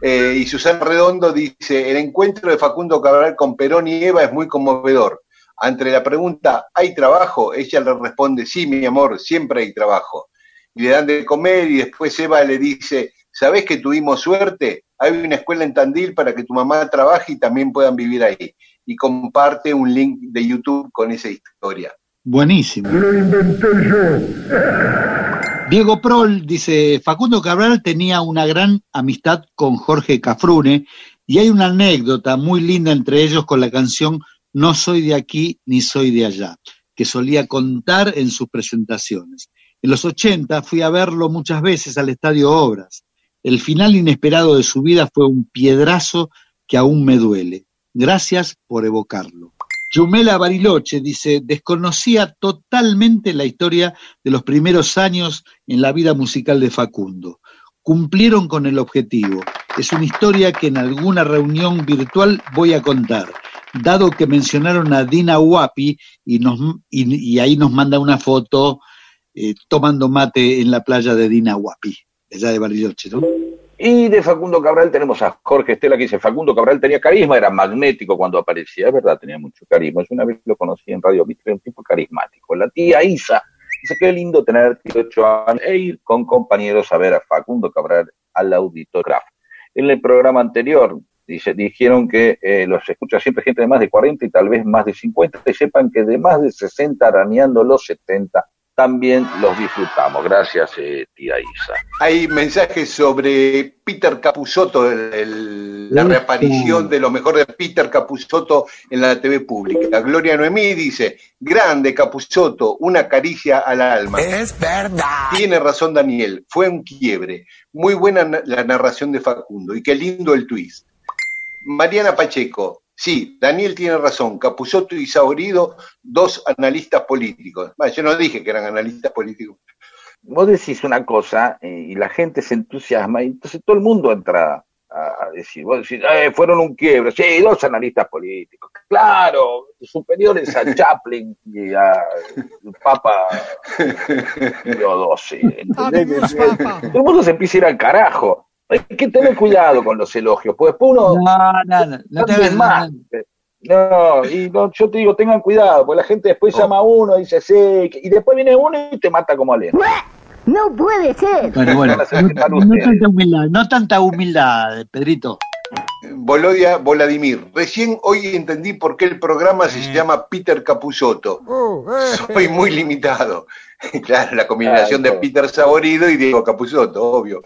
Eh, y Susana Redondo dice, el encuentro de Facundo Cabral con Perón y Eva es muy conmovedor. Ante la pregunta, ¿hay trabajo? Ella le responde, sí, mi amor, siempre hay trabajo. Y le dan de comer y después Eva le dice, ¿sabés que tuvimos suerte? Hay una escuela en Tandil para que tu mamá trabaje y también puedan vivir ahí. Y comparte un link de YouTube con esa historia. Buenísimo. Lo inventé yo. Diego Prol dice, Facundo Cabral tenía una gran amistad con Jorge Cafrune y hay una anécdota muy linda entre ellos con la canción No soy de aquí ni soy de allá, que solía contar en sus presentaciones. En los 80 fui a verlo muchas veces al Estadio Obras. El final inesperado de su vida fue un piedrazo que aún me duele. Gracias por evocarlo. Yumela Bariloche dice, desconocía totalmente la historia de los primeros años en la vida musical de Facundo. Cumplieron con el objetivo. Es una historia que en alguna reunión virtual voy a contar, dado que mencionaron a Dina Huapi y, nos, y, y ahí nos manda una foto eh, tomando mate en la playa de Dina Huapi, allá de Bariloche, ¿no? Y de Facundo Cabral tenemos a Jorge Estela que dice, Facundo Cabral tenía carisma, era magnético cuando aparecía, es verdad, tenía mucho carisma. Yo una vez lo conocí en Radio Mitre, un tipo carismático. La tía Isa dice, qué lindo tener 18 años e ir con compañeros a ver a Facundo Cabral al Auditorgraph. En el programa anterior, dice, dijeron que eh, los escucha siempre gente de más de 40 y tal vez más de 50, y sepan que de más de 60 arañando los 70 también los disfrutamos. Gracias, eh, tía Isa. Hay mensajes sobre Peter Capusotto, el- el- la reaparición de lo mejor de Peter Capusotto en la TV pública. Gloria Noemí dice, grande Capusotto, una caricia al alma. Es verdad. Tiene razón Daniel, fue un quiebre. Muy buena na- la narración de Facundo y qué lindo el twist. Mariana Pacheco, sí, Daniel tiene razón, Capusotto y Saborido, dos analistas políticos. Bueno, yo no dije que eran analistas políticos. Vos decís una cosa eh, y la gente se entusiasma y entonces todo el mundo entra a, decir, vos decís, eh, fueron un quiebre, sí, dos analistas políticos, claro, superiores a Chaplin y a el Papa Pío XII. Todo el mundo se empieza a ir al carajo. Hay que tener cuidado con los elogios, pues después uno No, no, no, no te hagas más. No, y no, yo te digo, tengan cuidado, porque la gente después llama a uno y dice, sí, y después viene uno y te mata como alien. No puede ser. Bueno, bueno, no, no tanta humildad, no tanta humildad, Pedrito. Volodia Voladimir, recién hoy entendí por qué el programa se llama Peter Capusotto. Soy muy limitado. Claro, la combinación de. Peter Saborido y Diego Capusotto, obvio.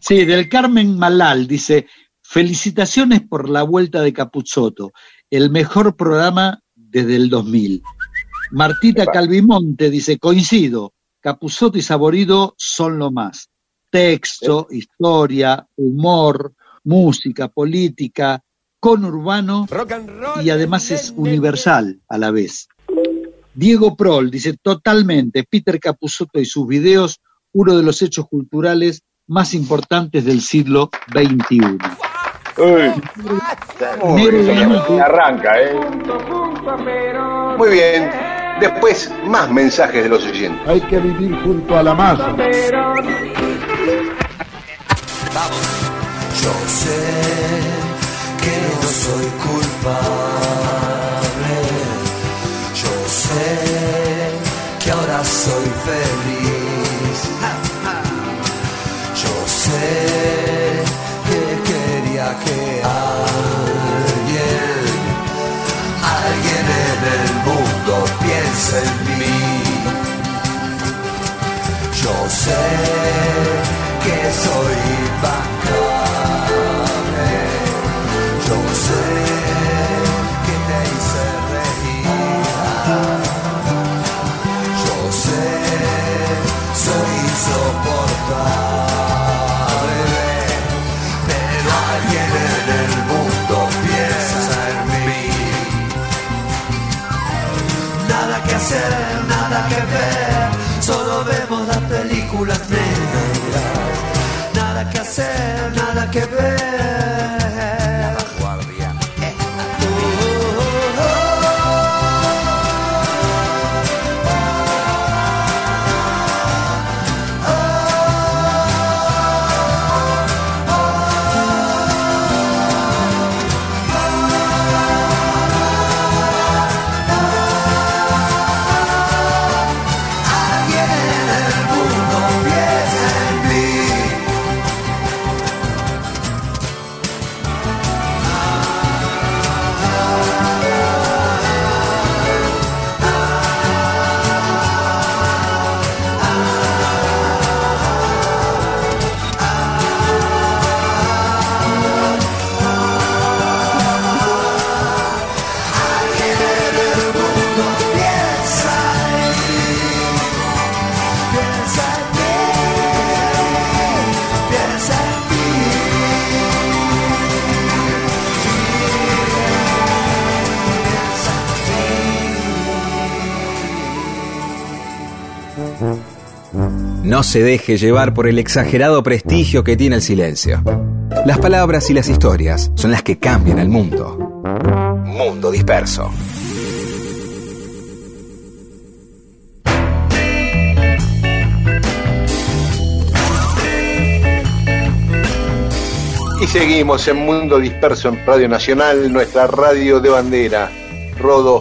Sí, del Carmen Malal dice, felicitaciones por la vuelta de Capuzotto, el mejor programa desde el 2000. Martita Epa. Calvimonte dice, coincido, Capuzotto y Saborido son lo más. Texto, historia, humor, música, política, conurbano y además es universal a la vez. Diego Prol dice totalmente, Peter Capusotto y sus videos, uno de los hechos culturales más importantes del siglo XXI. Uy, Negro arranca, ¿eh? Muy bien. Después, más mensajes de los oyentes. Hay que vivir junto a la masa. Yo sé que no soy culpable. Sé que ahora soy feliz. Yo sé que quería que alguien, alguien en el mundo piense en mí. Yo sé que soy Nada que hacer, nada que ver, solo vemos las películas negras. Nada que hacer, nada que ver. No se deje llevar por el exagerado prestigio que tiene el silencio. Las palabras y las historias son las que cambian el mundo. Mundo disperso. Y seguimos en Mundo Disperso en Radio Nacional, nuestra radio de bandera. Rodo,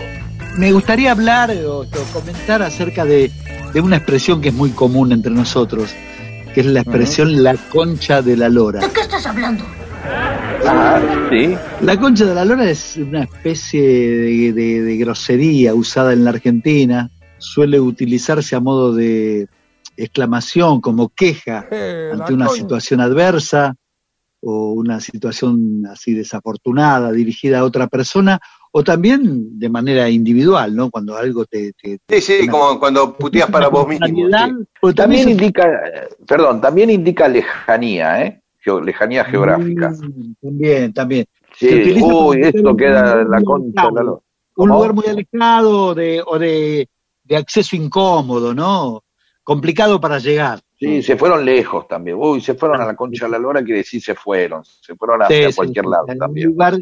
Me gustaría hablar o, o comentar acerca de, de una expresión que es muy común entre nosotros, que es la expresión la concha de la lora. qué estás hablando? Ah, sí. La concha de la lora es una especie de, de- de grosería usada en la Argentina. Suele utilizarse a modo de exclamación, como queja ante una situación adversa o una situación así desafortunada dirigida a otra persona, o también de manera individual, ¿no? Cuando algo te... te- sí, sí, una- como cuando puteas para vos mismo. sí. o También se- indica, perdón, también indica lejanía, ¿eh? Geo- lejanía geográfica. Mm, También, también. Sí, se utiliza para uy, esto queda lugar la concha de la lora. Un lugar muy alejado de, o de, de acceso incómodo, ¿no? Complicado para llegar. Sí, se fueron lejos también. Uy, se fueron a la concha de la lora, quiere decir se fueron. Se fueron hacia sí, cualquier sí, lado en un también. lugar-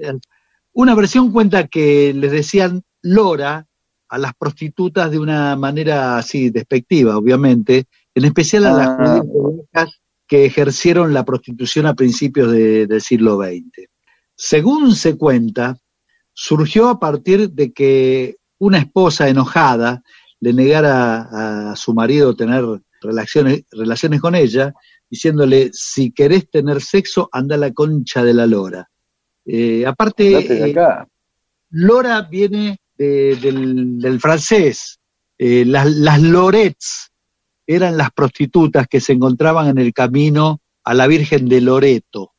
una versión cuenta que les decían lora a las prostitutas de una manera así despectiva, obviamente, en especial a las Ah. judías que ejercieron la prostitución a principios de- del siglo XX. Según se cuenta, surgió a partir de que una esposa enojada le negara a su marido tener relaciones, relaciones con ella, diciéndole, si querés tener sexo, anda a la concha de la lora. Eh, aparte, eh, acá. Lora viene de- del, del francés. Eh, las, las lorets eran las prostitutas que se encontraban en el camino a la Virgen de Loreto.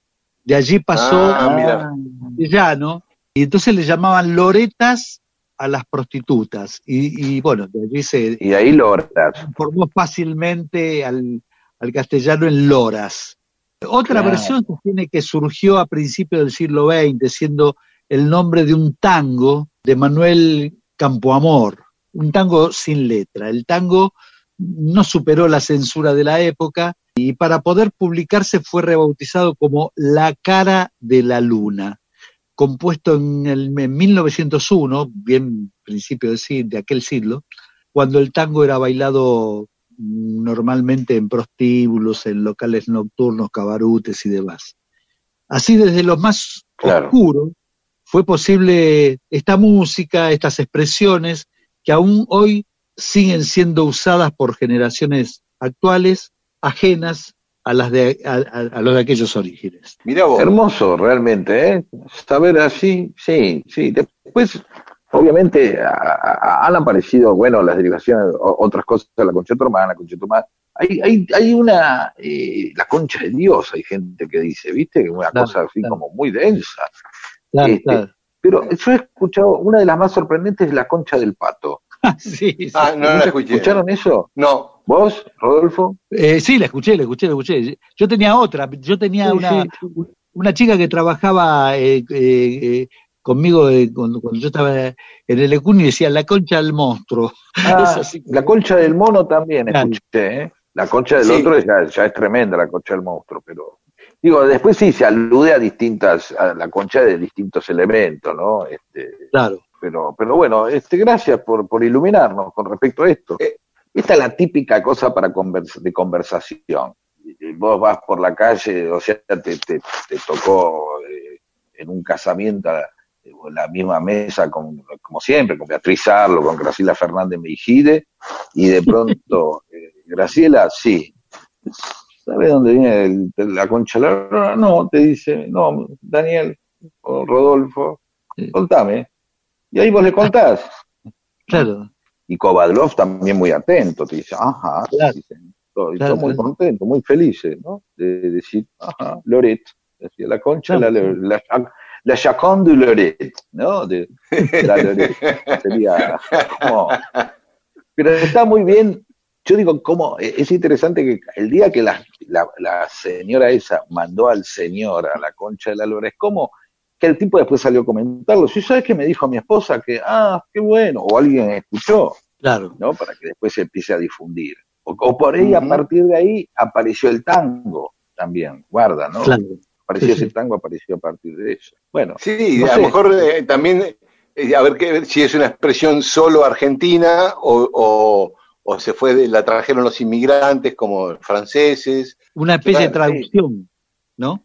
De allí pasó Ah, a castellano, y entonces le llamaban loretas a las prostitutas. Y, y bueno, de allí se Y ahí loras. transformó fácilmente al, al castellano en loras. Otra Claro. versión sostiene que surgió a principios del siglo XX, siendo el nombre de un tango de Manuel Campoamor, un tango sin letra. El tango no superó la censura de la época y para poder publicarse fue rebautizado como La cara de la luna, compuesto en, el, en 1901, bien principio de, de aquel siglo, cuando el tango era bailado normalmente en prostíbulos, en locales nocturnos, cabarutes y demás. Así desde los más Claro. oscuros fue posible esta música, estas expresiones que aún hoy siguen siendo usadas por generaciones actuales ajenas a las de a, a- a los de aquellos orígenes. Mirá vos. Hermoso, realmente, ¿eh? Saber así, sí, sí. Después, obviamente, a- a- han aparecido, bueno, las derivaciones, o- otras cosas, la concha de tu hermana, la concha de tu madre. Hay, hay, hay una, eh, la concha de Dios, hay gente que dice, ¿viste? Que Una Claro, cosa así claro. como muy densa. Claro, Este, claro. Pero yo he escuchado, una de las más sorprendentes es la concha del pato. Sí, sí. Ah, no la ¿Nunca escuché. ¿Escucharon eso? No. ¿Vos, Rodolfo? Eh, sí, la escuché, la escuché, la escuché. Yo tenía otra, yo tenía Sí, una, sí. una chica que trabajaba eh, eh, eh, conmigo eh, cuando, cuando yo estaba en el Ecuni y decía la concha del monstruo. Ah, Es así. la concha del mono también Claro. escuché, ¿eh? La concha del Sí. otro ya, ya es tremenda, la concha del monstruo, pero Digo, después sí se alude a distintas, a la concha de distintos elementos, ¿no? Este, Claro. pero, pero bueno, este, gracias por, por iluminarnos con respecto a esto. Eh. Esta es la típica cosa para convers- de conversación. Y Vos vas por la calle, o sea, te, te, te tocó eh, en un casamiento eh, la misma mesa, con, como siempre, con Beatriz Arlo, con Graciela Fernández Meijide, y de pronto, eh, Graciela, sí, ¿sabe dónde viene el- la concha? No, te dice, no, Daniel o Rodolfo, contame. Y ahí vos le contás. Claro. Y Kovadlov también muy atento, te dice, ajá, Claro. dicen, todos muy claro. contentos, muy felices, ¿no? De decir, ajá, Loret, decía la concha, la, la, la, la Chacón de Loret, ¿no? De, la Loret, sería como... Pero está muy bien, yo digo, cómo es interesante que el día que la, la, la señora esa mandó al señor a la concha de la lora, es como que el tipo después salió a comentarlo. Si sabes que me dijo mi esposa que, ah, qué bueno, o alguien escuchó, Claro. ¿no? Para que después se empiece a difundir. O, o por ahí, a partir de ahí, apareció el tango también, guarda, ¿no? Claro. Apareció Sí, ese tango, apareció a partir de eso. Bueno, Sí, No a lo mejor eh, también, eh, a ver qué, si es una expresión solo argentina o, o, o se fue, de- la trajeron los inmigrantes como franceses. Una especie de traducción, ¿no?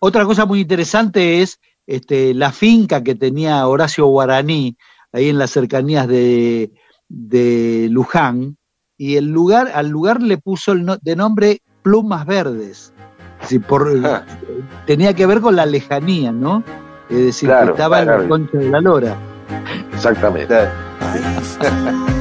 Otra cosa muy interesante es este, la finca que tenía Horacio Guaraní ahí en las cercanías de, de Luján, y el lugar, al lugar le puso el no- de nombre Plumas Verdes. Decir, por, Ah. tenía que ver con la lejanía, ¿no? Es decir, Claro, que estaba en la concha de la lora. exactamente.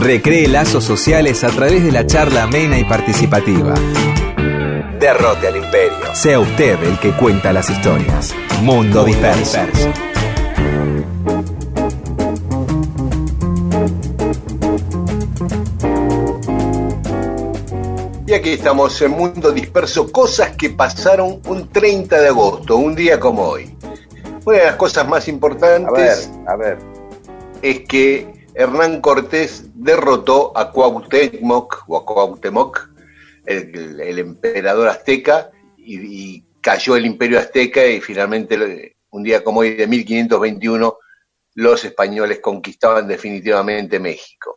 Recree lazos sociales a través de la charla amena y participativa. Derrote al imperio. Sea usted el que cuenta las historias. Mundo disperso. Y aquí estamos en Mundo Disperso, cosas que pasaron un 30 de agosto, un día como hoy. Una de las cosas más A ver, importantes a ver. es que Hernán Cortés derrotó a Cuauhtémoc, o a Cuauhtémoc, el, emperador azteca, y, y cayó el imperio azteca y finalmente un día como hoy de 1521, los españoles conquistaban definitivamente México.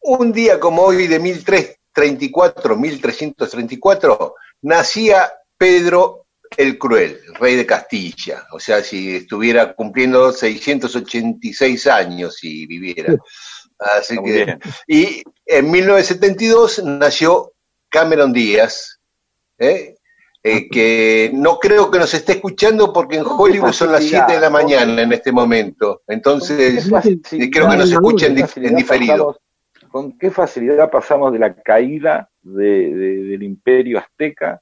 Un día como hoy de 1334, 1334, nacía Pedro el Cruel, rey de Castilla. O sea, si estuviera cumpliendo 686 años si viviera. Así muy que, bien. y en 1972 nació Cameron Díaz, ¿eh? Eh, que no creo que nos esté escuchando porque en Hollywood son las 7 de la mañana en este momento. Entonces, eh, creo que nos escucha en, dif- en diferido. Pasamos- ¿Con qué facilidad pasamos de la caída de- de- del imperio azteca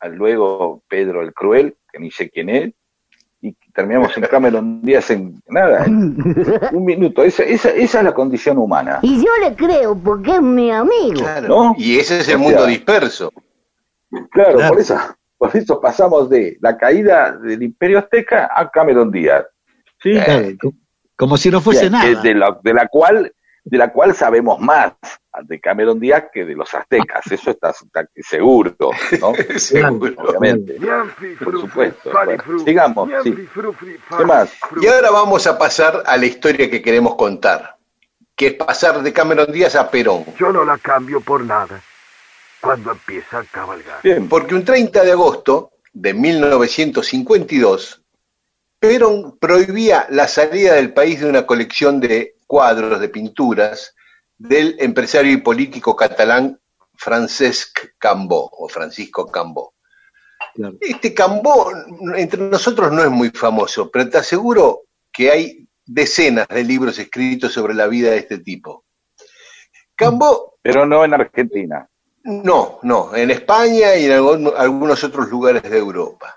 a luego Pedro el Cruel, que ni sé quién es, y terminamos en Cameron Díaz en nada, en un minuto. Esa, esa, esa es la condición humana. Y yo le creo porque es mi amigo. Claro. ¿No? Y ese es el O mundo disperso. Claro, Claro. Por, eso, por eso pasamos de la caída del imperio azteca a Cameron Díaz. ¿sí? Claro, como si no fuese nada. De la, de la cual de la cual sabemos más de Cameron Díaz que de los aztecas, eso está, está seguro, ¿no? Seguro. Obviamente, por supuesto. Bueno, sigamos, sí. ¿Qué más? Y ahora vamos a pasar a la historia que queremos contar, que es pasar de Cameron Díaz a Perón. Yo no la cambio por nada. Cuando empieza a cabalgar. Bien, Porque un 30 de agosto de 1952, Perón prohibía la salida del país de una colección de cuadros, de pinturas, del empresario y político catalán Francesc Cambó, o Francisco Cambó. Claro. Este Cambó entre nosotros no es muy famoso, pero te aseguro que hay decenas de libros escritos sobre la vida de este tipo. Cambó pero no en Argentina. no, no, en España y en algún- algunos otros lugares de Europa.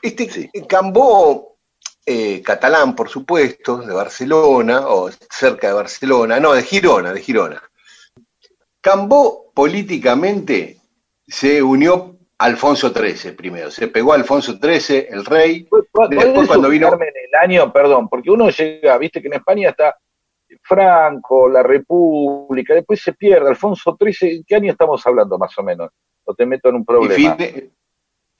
Este Sí. Cambó, eh, catalán, por supuesto, de Barcelona, o cerca de Barcelona, no, de Girona, de Girona. Cambó políticamente se unió a Alfonso XIII primero, se pegó a Alfonso XIII, el rey, ¿Podés Después cuando vino- el año, perdón, porque uno llega, viste que en España está Franco, la República, después se pierde. Alfonso XIII, ¿en qué año estamos hablando más o menos? O te meto en un y, problema. fin-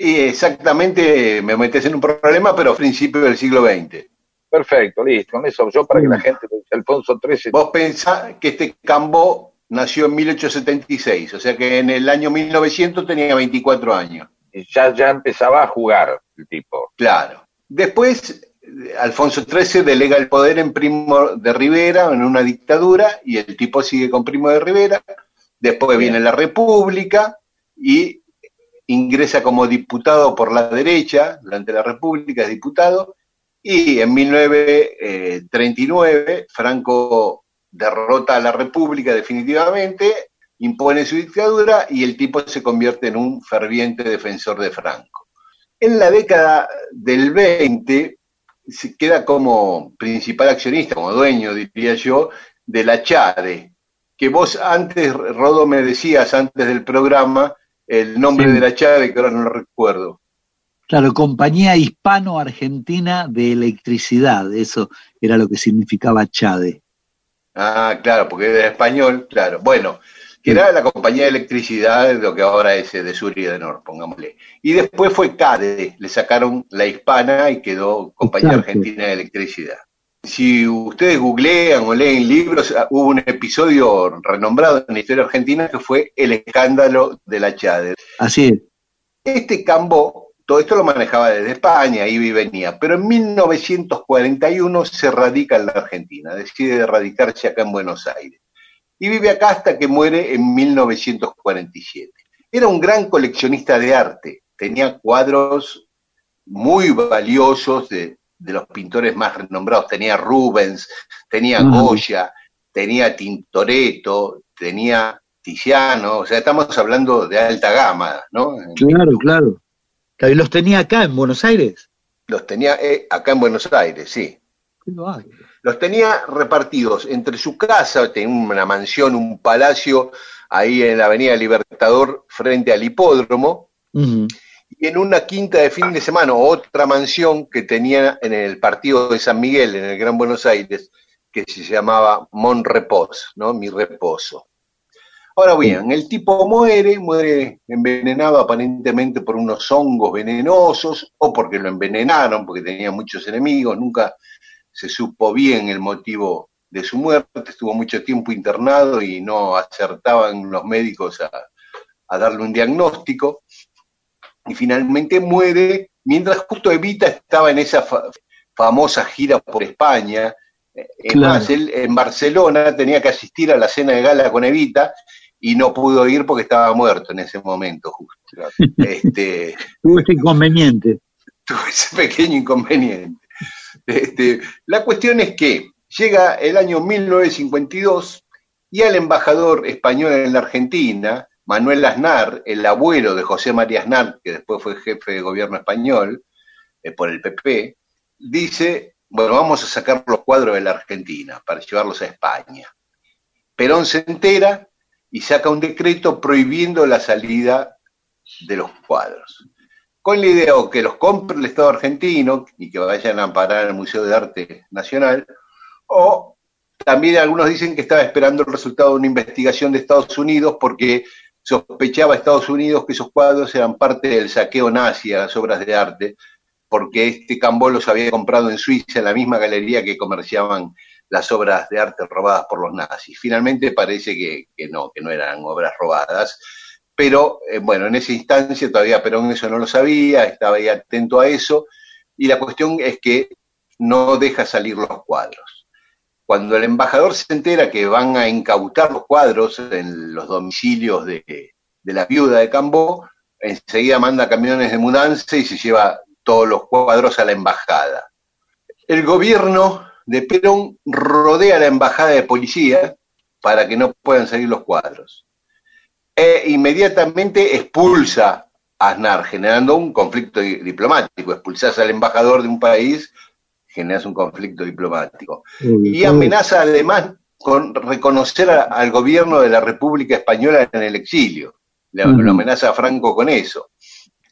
y exactamente me metes en un problema, pero a principios del siglo XX. Perfecto, listo. Con eso, yo para que la gente, Alfonso XIII, Vos pensás que este Cambó nació en 1876, o sea que en el año 1900 tenía 24 años. ya, ya empezaba a jugar el tipo. Claro. Después, Alfonso XIII delega el poder en Primo de Rivera, en una dictadura, y el tipo sigue con Primo de Rivera. Después Bien. viene la República y ingresa como diputado por la derecha durante la República, es diputado. Y en 1939, Franco derrota a la República definitivamente, impone su dictadura y el tipo se convierte en un ferviente defensor de Franco. En la década del 20 se queda como principal accionista, como dueño, diría yo, de la CHADE, que vos antes, Rodo, me decías antes del programa el nombre Sí. de la CHADE, que ahora no lo recuerdo. Claro, Compañía Hispano-Argentina de Electricidad, eso era lo que significaba CHADE. Ah, claro, porque era español, claro. Bueno, que era la compañía de electricidad, lo que ahora es eh, de Sur y de Nor, pongámosle. Y después fue CADE, le sacaron la hispana y quedó Compañía Exacto. Argentina de Electricidad. Si ustedes googlean o leen libros, ah, hubo un episodio renombrado en la historia argentina que fue el escándalo de la CHADE. Así es. Este Cambó, todo esto lo manejaba desde España, iba y venía, pero en 1941 se radica en la Argentina, decide radicarse acá en Buenos Aires. Y vive acá hasta que muere en 1947. Era un gran coleccionista de arte, tenía cuadros muy valiosos de, de los pintores más renombrados, tenía Rubens, tenía. Goya, tenía Tintoretto, tenía Tiziano, o sea, estamos hablando de alta gama, ¿no? Claro, claro. Y los tenía acá en Buenos Aires. Los tenía eh, acá en Buenos Aires, sí. Los tenía repartidos entre su casa, tenía una mansión, un palacio ahí en la Avenida Libertador frente al hipódromo. Y en una quinta de fin de semana, otra mansión que tenía en el partido de San Miguel, en el Gran Buenos Aires, que se llamaba Mon Repos, ¿no? Mi reposo. Ahora bien, el tipo muere, muere envenenado aparentemente por unos hongos venenosos o porque lo envenenaron, porque tenía muchos enemigos, nunca se supo bien el motivo de su muerte, estuvo mucho tiempo internado y no acertaban los médicos a, a darle un diagnóstico, y finalmente muere mientras justo Evita estaba en esa fa- famosa gira por España. Eh, Es Claro. más, él en Barcelona tenía que asistir a la cena de gala con Evita y no pudo ir porque estaba muerto en ese momento justo. Este, Tuvo ese inconveniente. tuvo ese pequeño inconveniente. Este, la cuestión es que llega el año 1952 y al embajador español en la Argentina, Manuel Aznar, el abuelo de José María Aznar, que después fue jefe de gobierno español eh, por el PP, dice, bueno, vamos a sacar los cuadros de la Argentina para llevarlos a España. Perón se entera y saca un decreto prohibiendo la salida de los cuadros con la idea o que los compre el Estado argentino y que vayan a parar al Museo de Arte Nacional, o también algunos dicen que estaba esperando el resultado de una investigación de Estados Unidos porque sospechaba Estados Unidos que esos cuadros eran parte del saqueo nazi a las obras de arte, porque este Cambó los había comprado en Suiza, en la misma galería que comerciaban las obras de arte robadas por los nazis. Finalmente parece que, no, que no eran obras robadas, pero eh, bueno, en esa instancia todavía Perón eso no lo sabía, estaba ahí atento a eso, y la cuestión es que no deja salir los cuadros. Cuando el embajador se entera que van a incautar los cuadros en los domicilios de, la viuda de Cambó, enseguida manda camiones de mudanza y se lleva todos los cuadros a la embajada. El gobierno de Perón rodea la embajada de policía para que no puedan salir los cuadros e inmediatamente expulsa a Aznar, generando un conflicto di- diplomático. Expulsás al embajador de un país, generas un conflicto diplomático. Y amenaza además con reconocer a- al gobierno de la República Española en el exilio. Lo amenaza a Franco con eso.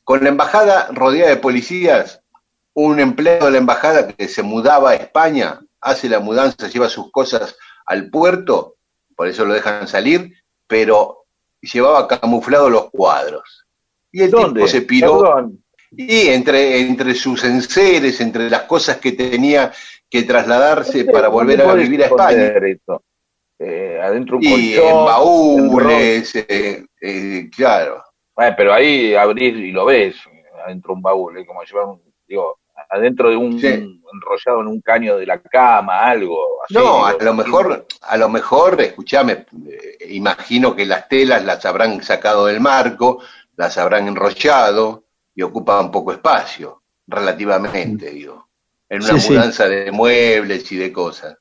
Con la embajada rodeada de policías, un empleado de la embajada que se mudaba a España, hace la mudanza, lleva sus cosas al puerto, por eso lo dejan salir, pero llevaba camuflados los cuadros. Y el ¿Dónde? tipo se piró. Perdón. Y entre, entre sus enseres, entre las cosas que tenía que trasladarse ¿Dónde- para volver a vivir a España. Eh, adentro un Y colchón. en baúles, eh, eh, claro. Bueno, pero ahí abrís y lo ves, adentro un baúl, como llevar un, digo, adentro de un Sí. enrollado en un caño de la cama, algo así. No, a lo mejor, a lo mejor, escúchame, eh, imagino que las telas las habrán sacado del marco, las habrán enrollado y ocupan poco espacio, relativamente, digo. En una Sí, sí. mudanza de muebles y de cosas.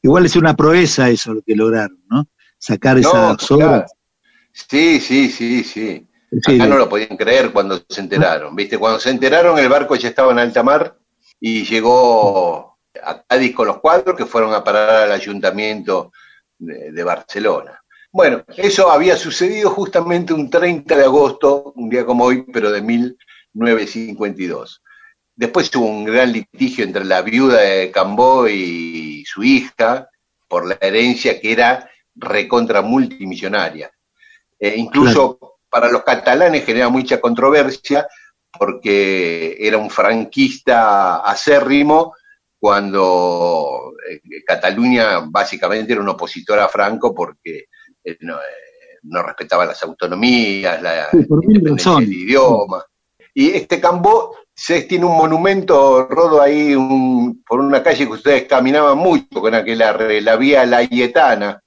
Igual es una proeza eso lo que lograron, ¿no? Sacar esas No, claro. obras. Sí, sí, sí, sí. Sí, Acá no lo podían creer cuando se enteraron, ¿viste? Cuando se enteraron el barco ya estaba en alta mar y llegó a Cádiz con los cuadros que fueron a parar al ayuntamiento de, de Barcelona. Bueno, eso había sucedido justamente un 30 de agosto, un día como hoy, pero de 1952. Después hubo un gran litigio entre la viuda de Cambó y su hija por la herencia que era recontra multimillonaria. Eh, incluso para los catalanes genera mucha controversia porque era un franquista acérrimo cuando eh, Cataluña básicamente era un opositor a Franco porque eh, no, eh, no respetaba las autonomías, la Sí, independencia del idioma. Y este Cambó se tiene un monumento rodo ahí un- por una calle que ustedes caminaban mucho, con aquella re- la vía Layetana.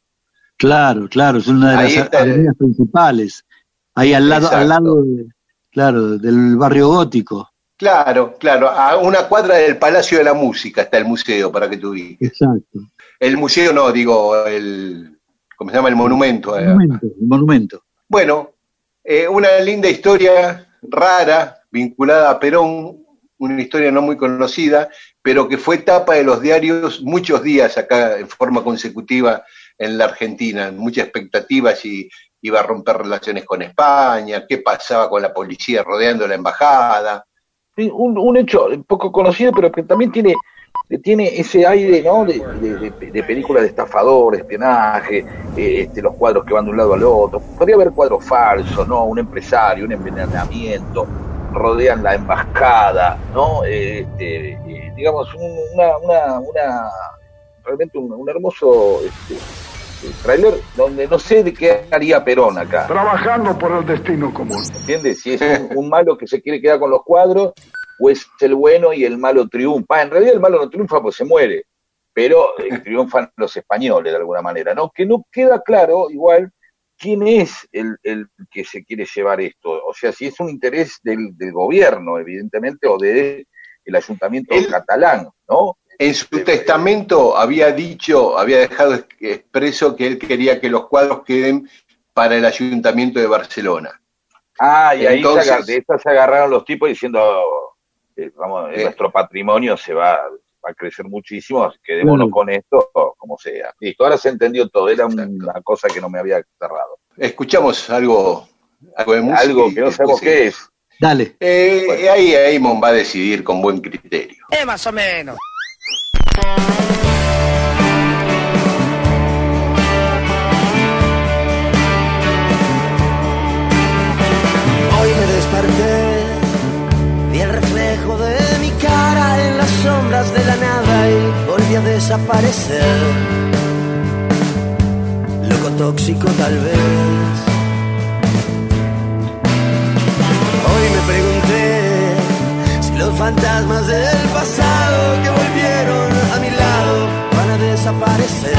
Claro, claro, es una de Ahí las avenidas principales. Ahí al lado, al lado de- claro, del barrio gótico. Claro, claro, a una cuadra del Palacio de la Música está el museo, para que tú digas. Exacto. El museo no, digo, el, ¿cómo se llama? El monumento. eh. Monumento, el monumento. Bueno, eh, una linda historia rara, vinculada a Perón, una historia no muy conocida, pero que fue tapa de los diarios muchos días acá en forma consecutiva en la Argentina, mucha expectativa si iba a romper relaciones con España, qué pasaba con la policía rodeando la embajada. Un, hecho poco conocido, pero que también tiene tiene ese aire ¿no? de, de, de- de película de estafador, espionaje, eh, este, los cuadros que van de un lado al otro. Podría haber cuadros falsos, ¿no? Un empresario, un envenenamiento, rodean la embajada, ¿no? Eh, este, eh, digamos, un- una, una, una, realmente un, un hermoso este, eh, tráiler donde no sé de qué haría Perón acá. Trabajando por el destino común. ¿Entiendes? Si es un, un malo que se quiere quedar con los cuadros o es el bueno y el malo triunfa. En realidad el malo no triunfa porque se muere, pero triunfan los españoles de alguna manera, ¿no? Que no queda claro igual quién es el, el que se quiere llevar esto. O sea, si es un interés del, del gobierno, evidentemente, o del el ayuntamiento Él- catalán, ¿no? En su testamento había dicho, había dejado ex- expreso que él quería que los cuadros queden para el ayuntamiento de Barcelona. Ah, y ahí se de esta se agarraron los tipos diciendo, eh, vamos, Eh. nuestro patrimonio se va, va a crecer muchísimo, quedémonos Claro. con esto, como sea. Listo, ahora se entendió todo, era una cosa que no me había cerrado. Escuchamos algo, algo de música. Algo que no sabemos qué es. Dale. Eh, ahí Eamon va a decidir con buen criterio. Es más o menos. De la nada y volví a desaparecer. Loco tóxico tal vez. Hoy me pregunté si los fantasmas del pasado que volvieron a mi lado van a desaparecer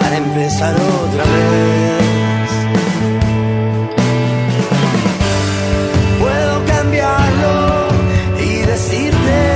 para empezar otra vez. Puedo cambiarlo y decirte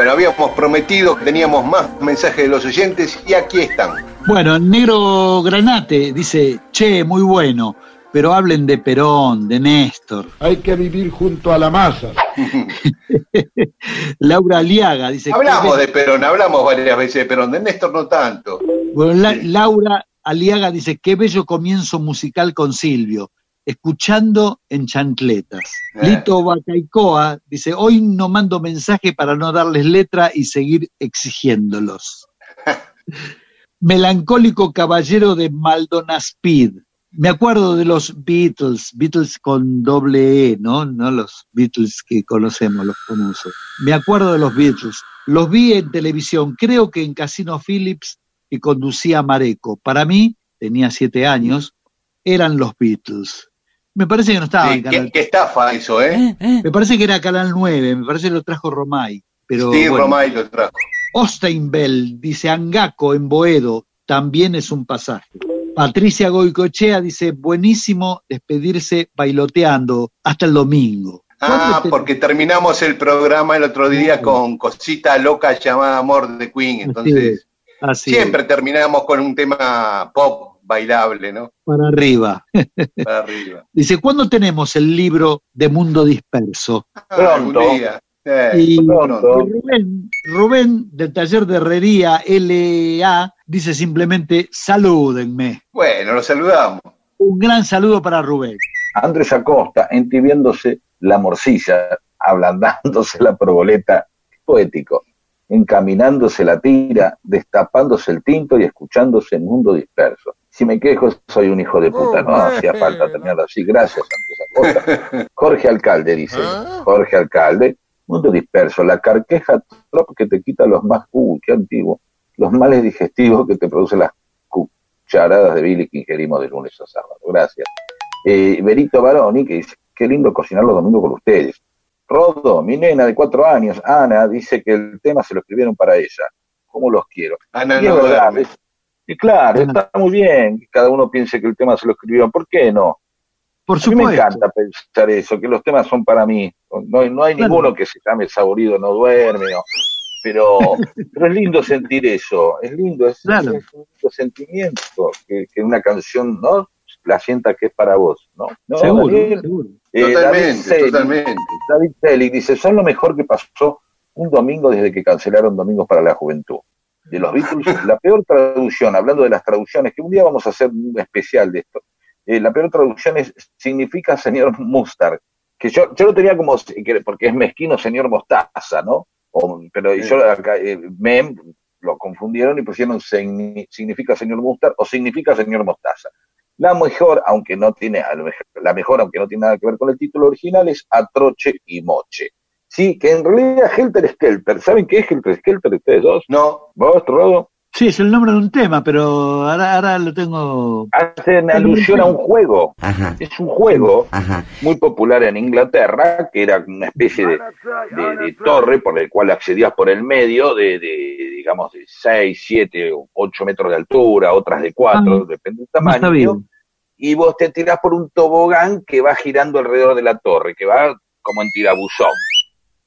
Bueno, habíamos prometido que teníamos más mensajes de los oyentes y aquí están. Bueno, Negro Granate dice, che, muy bueno, pero hablen de Perón, de Néstor. Hay que vivir junto a la masa. Laura Aliaga dice... Hablamos de Perón, hablamos varias veces de Perón, de Néstor no tanto. Bueno, La- Laura Aliaga dice, qué bello comienzo musical con Silvio, escuchando en chancletas. Eh. Lito Bacaicoa dice, hoy no mando mensaje para no darles letra y seguir exigiéndolos. Melancólico caballero de Maldonaspid. Me acuerdo de los Beatles, Beatles con doble E, ¿no? No los Beatles que conocemos, los famosos. Me acuerdo de los Beatles. Los vi en televisión, creo que en Casino Phillips, que conducía Mareco. Para mí, tenía siete años, eran los Beatles. Me parece que no estaba Sí, en Canal qué, qué estafa eso, ¿eh? Me parece que era Canal 9, me parece que lo trajo Romay. Pero sí, bueno. Romay lo trajo. Osteinbell dice Angaco en Boedo, también es un pasaje. Patricia Goicochea dice, buenísimo despedirse bailoteando hasta el domingo. Ah, ¿Cuándo te- porque terminamos el programa el otro día con Cosita Loca llamada Amor de Queen, entonces Así siempre terminamos con un tema pop bailable, ¿no? Para arriba. Para arriba. Dice, ¿cuándo tenemos el libro de Mundo Disperso? Ah, algún Pronto. día. Eh, Y, Rubén, Rubén, del taller de herrería LA, dice simplemente, salúdenme. Bueno, lo saludamos. Un gran saludo para Rubén. Andrés Acosta, entibiéndose la morcilla, ablandándose la proboleta, poético, encaminándose la tira, destapándose el tinto y escuchándose el mundo disperso. Si me quejo, soy un hijo de puta, no hacía falta terminarlo así. Gracias, Andrés Acosta. Jorge Alcalde dice, Jorge Alcalde, mundo disperso, la carqueja trop que te quita los más, uy, qué antiguo, los males digestivos que te producen las cucharadas de bilis que ingerimos de lunes a sábado. Gracias. Eh, Berito Baroni, que dice, qué lindo cocinar los domingos con ustedes. Rodo, mi nena de cuatro años, Ana, dice que el tema se lo escribieron para ella. ¿Cómo los quiero? Ana Y es verdad, y claro, está muy bien que cada uno piense que el tema se lo escribieron. ¿Por qué no? Por A mí me encanta pensar eso, que los temas son para mí. No, hay- no hay Claro. ninguno que se llame saborido, no duerme, pero, pero es lindo sentir eso, es lindo, es, Claro. es un lindo sentimiento que, que una canción no la sienta que es para vos, ¿no? no seguro, Daniel, seguro. eh, David Totalmente, totalmente. David Selig dice, son lo mejor que pasó un domingo desde que cancelaron Domingos para la Juventud. De los Beatles, la peor traducción, hablando de las traducciones, que un día vamos a hacer un especial de esto, eh, la peor traducción es significa señor Mustard, que yo, yo lo tenía como, que- porque es mezquino señor Mostaza, ¿no? O- pero Sí. yo acá, eh, mem, lo confundieron y pusieron signi- significa señor Mustard o significa señor Mostaza. La mejor, aunque no tiene, la mejor, aunque no tiene nada que ver con el título original, es Atroche y Moche. Sí, que en realidad Helter Skelter, ¿saben qué es Helter Skelter ustedes dos? No, ¿Vos, Rodo? Sí, es el nombre de un tema, pero ahora, ahora lo tengo. Hacen alusión a un juego. Es un juego muy popular en Inglaterra, que era una especie de, de- de torre por el cual accedías por el medio, de, de, digamos, de 6, 7 o 8 metros de altura, otras de 4, Ah, depende del No tamaño. bien. y vos te tirás por un tobogán que va girando alrededor de la torre, que va como en tirabuzón.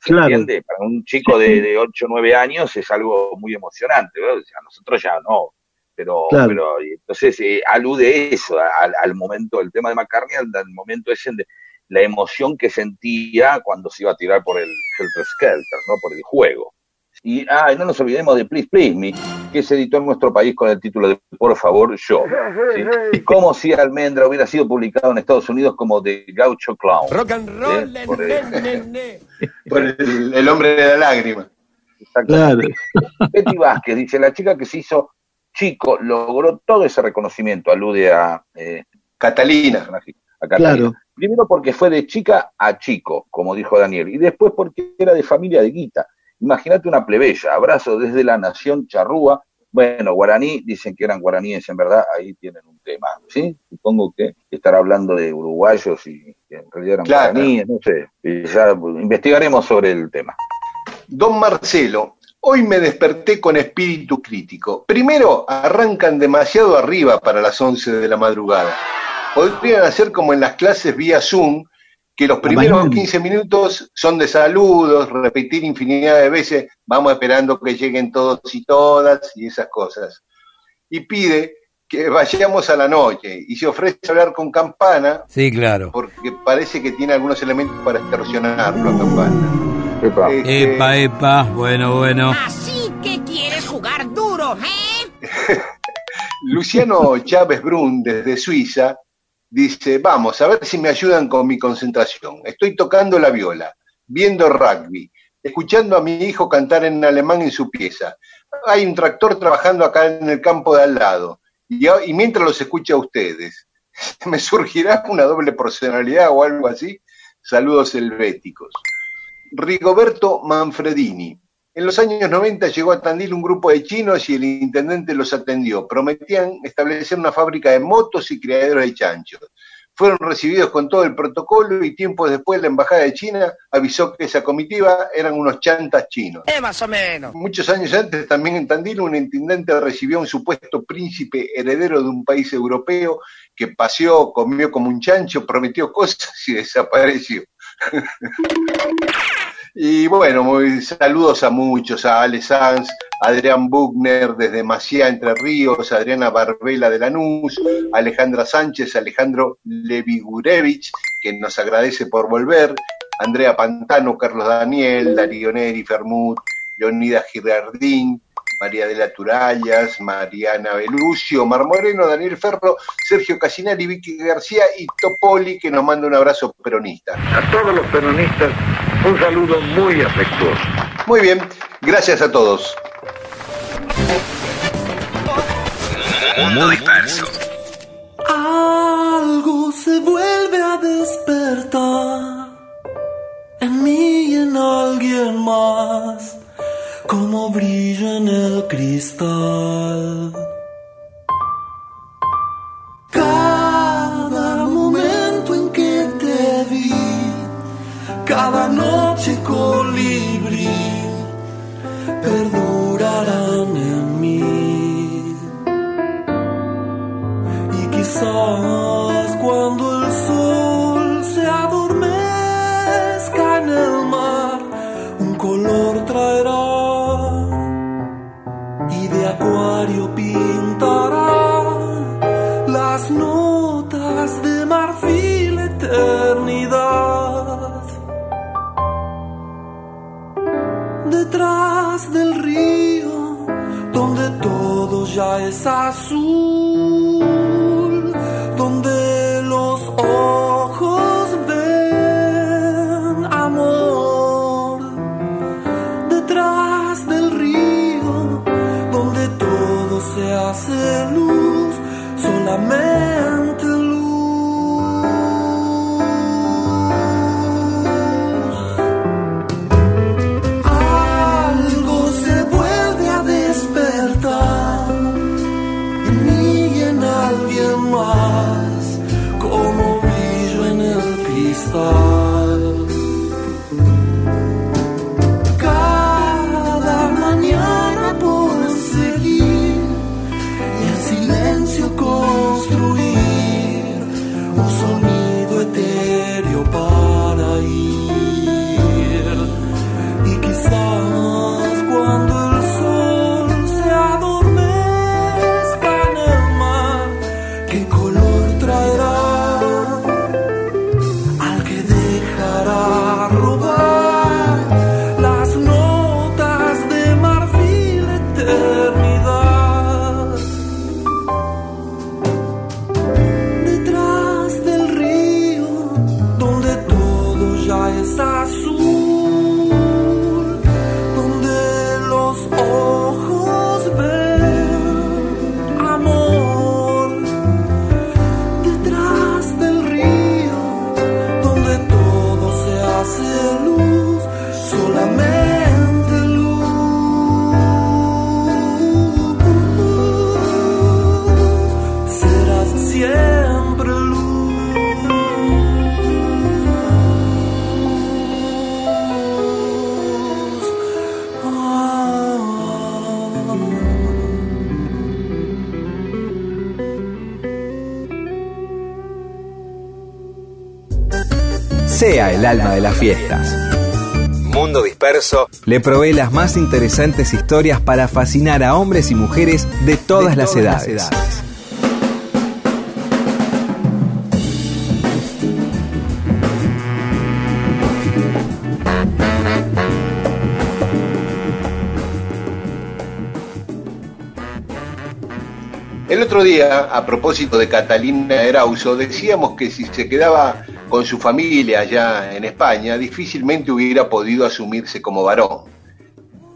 ¿Se Claro. Para un chico de, de 8 o 9 años es algo muy emocionante, ¿verdad? O sea, a nosotros ya no. Pero, Claro. pero entonces eh, alude eso, al, al momento, el tema de McCartney, al, al momento ese de la emoción que sentía cuando se iba a tirar por el Helter Skelter, ¿no? Por el juego. Y ah, no nos olvidemos de Please Please Me, que se editó en nuestro país con el título de Por favor, yo. ¿sí? Como si Almendra hubiera sido publicado en Estados Unidos como The Gaucho Clown. Rock and roll, Eh, por el- por el, el hombre de la lágrima. Claro. Betty Vázquez dice, la chica que se hizo chico logró todo ese reconocimiento, alude a, eh, Catalina. a Catalina. Claro. Primero porque fue de chica a chico, como dijo Daniel, y después porque era de familia de guita. Imagínate una plebeya, abrazo desde la nación charrúa. Bueno, guaraní, dicen que eran guaraníes en verdad, ahí tienen un tema, ¿sí? Supongo que estará hablando de uruguayos y que en realidad eran Claro. guaraníes, no sé. Y ya investigaremos sobre el tema. Don Marcelo, hoy me desperté con espíritu crítico. Primero, arrancan demasiado arriba para las 11 de la madrugada. Podrían hacer como en las clases vía Zoom, que los primeros mañana. 15 minutos son de saludos, repetir infinidad de veces, vamos esperando que lleguen todos y todas y esas cosas. Y pide que vayamos a la noche y se ofrece hablar con Campana Sí, claro. porque parece que tiene algunos elementos para extorsionarlo a Campana. Epa. Este, Epa, epa, bueno, bueno. Así que quieres jugar duro, ¿eh? Luciano Chávez Brun, desde Suiza, dice, vamos, a ver si me ayudan con mi concentración. Estoy tocando la viola, viendo rugby, escuchando a mi hijo cantar en alemán en su pieza. Hay un tractor trabajando acá en el campo de al lado. Y, mientras los escucho a ustedes, ¿me surgirá una doble personalidad o algo así? Saludos helvéticos. Rigoberto Manfredini. En los años 90 llegó a Tandil un grupo de chinos y el intendente los atendió. Prometían establecer una fábrica de motos y criaderos de chanchos. Fueron recibidos con todo el protocolo y tiempo después la embajada de China avisó que esa comitiva eran unos chantas chinos. Eh, más o menos. Muchos años antes, también en Tandil, un intendente recibió a un supuesto príncipe heredero de un país europeo que paseó, comió como un chancho, prometió cosas y desapareció. Y bueno, muy, saludos a muchos, a Ale Sanz, a Adrián Buchner desde Maciá, Entre Ríos, a Adriana Barbela de Lanús, a Alejandra Sánchez, a Alejandro Levigurevich, que nos agradece por volver, Andrea Pantano, Carlos Daniel, Darío Neri, Fermut, Leonida Girardín, María de la Turallas, Mariana Belucio, Mar Moreno, Daniel Ferro, Sergio Casinari, Vicky García y Topoli, que nos manda un abrazo peronista. A todos los peronistas, un saludo muy afectuoso. Muy bien, gracias a todos. Mundo disperso. Algo se vuelve a despertar en mí y en alguien más, como brilla en el cristal. Le provee las más interesantes historias para fascinar a hombres y mujeres de todas, las, edades. El otro día, a propósito de Catalina Erauso, decíamos que si se quedaba con su familia allá en España, difícilmente hubiera podido asumirse como varón.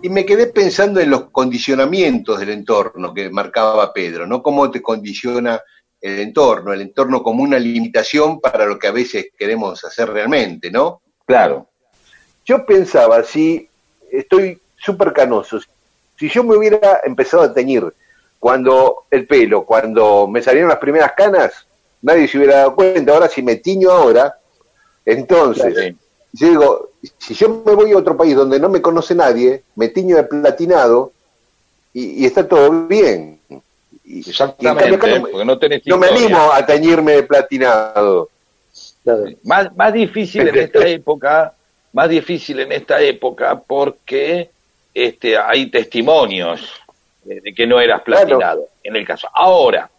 Y me quedé pensando en los condicionamientos del entorno que marcaba Pedro, ¿no? Cómo te condiciona el entorno, el entorno como una limitación para lo que a veces queremos hacer realmente, ¿no? Claro. Yo pensaba, si estoy súper canoso, si yo me hubiera empezado a teñir cuando el pelo, cuando me salieron las primeras canas, nadie se hubiera dado cuenta. Ahora, si me tiño ahora, entonces, yo digo, si yo me voy a otro país donde no me conoce nadie, me tiño de platinado y, y está todo bien. Y, Exactamente, y en cambio acá porque no tenés no me animo a teñirme de platinado. Más, más difícil en esta época más difícil en esta época porque este, hay testimonios de, de que no eras platinado, en el caso. Ahora,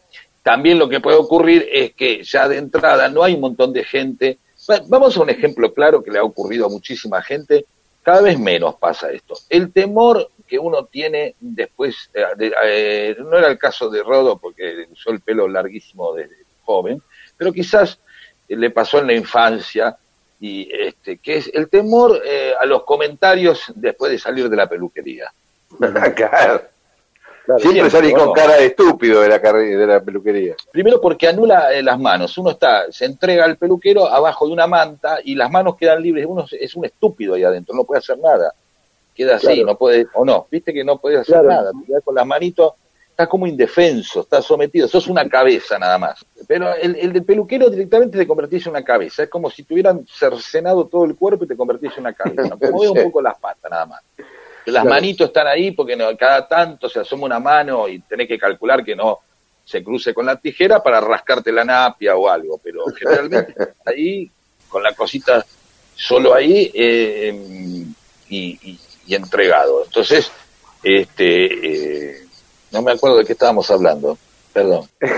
también lo que puede ocurrir es que ya de entrada no hay un montón de gente. Va- Vamos a un ejemplo claro que le ha ocurrido a muchísima gente. Cada vez menos pasa esto. El temor que uno tiene después, eh, de- eh, no era el caso de Rodo porque usó el pelo larguísimo desde joven, pero quizás eh, le pasó en la infancia y este que es el temor a los comentarios después de salir de la peluquería. Siempre con cara de estúpido de la, de la peluquería. Primero porque anula eh, las manos. Uno está, se entrega al peluquero abajo de una manta y las manos quedan libres. Uno es- un estúpido ahí adentro, no puede hacer nada. Queda así, no puede, o no, viste que no puede hacer Claro. nada. Te con las manitos, estás como indefenso, estás sometido, sos una cabeza nada más. Pero el, el del peluquero directamente te convertís en una cabeza. Es como si te hubieran cercenado todo el cuerpo y te convertís en una cabeza. Mueve un poco las patas nada más. Las Claro. manitos están ahí porque no, cada tanto se asoma una mano y tenés que calcular que no se cruce con la tijera para rascarte la napia o algo, pero generalmente ahí con la cosita solo ahí eh, y, y- y entregado. Entonces, este, eh, no me acuerdo de qué estábamos hablando, perdón.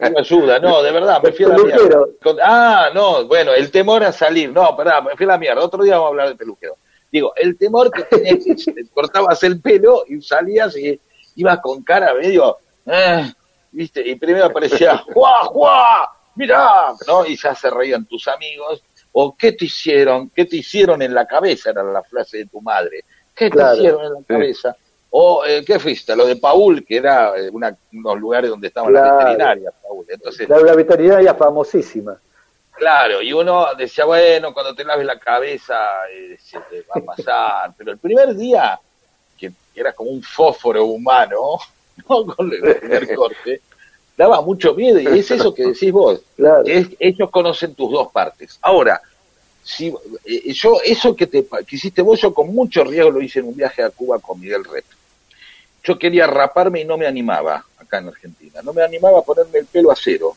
No me ayuda, no, de verdad, me fui a la mierda. Ah, no, bueno, el temor a salir, no, perdón, me fui a la mierda, otro día vamos a hablar del peluquero. Digo, el temor que tenías que te cortabas el pelo y salías y ibas con cara medio, eh, viste, y primero aparecía, ¡juá, juá! ¡Mirá! ¿no? Y ya se reían tus amigos, o ¿qué te hicieron? ¿Qué te hicieron en la cabeza? Era la frase de tu madre. ¿Qué te hicieron en la cabeza? O, eh, ¿qué fuiste? Lo de Paul, que era eh, una- unos lugares donde estaban las Claro. veterinarias, Paul. Entonces, La, la veterinaria famosísima. Claro, y uno decía, bueno, cuando te laves la cabeza eh, se te va a pasar, pero el primer día, que era como un fósforo humano, ¿no? con el primer corte, daba mucho miedo, y es eso que decís vos, Claro. que es- ellos conocen tus dos partes. Ahora, si eh, yo, eso que, te, que hiciste vos, yo con mucho riesgo lo hice en un viaje a Cuba con Miguel Ret. Yo quería raparme y no me animaba, acá en Argentina, no me animaba a ponerme el pelo a cero.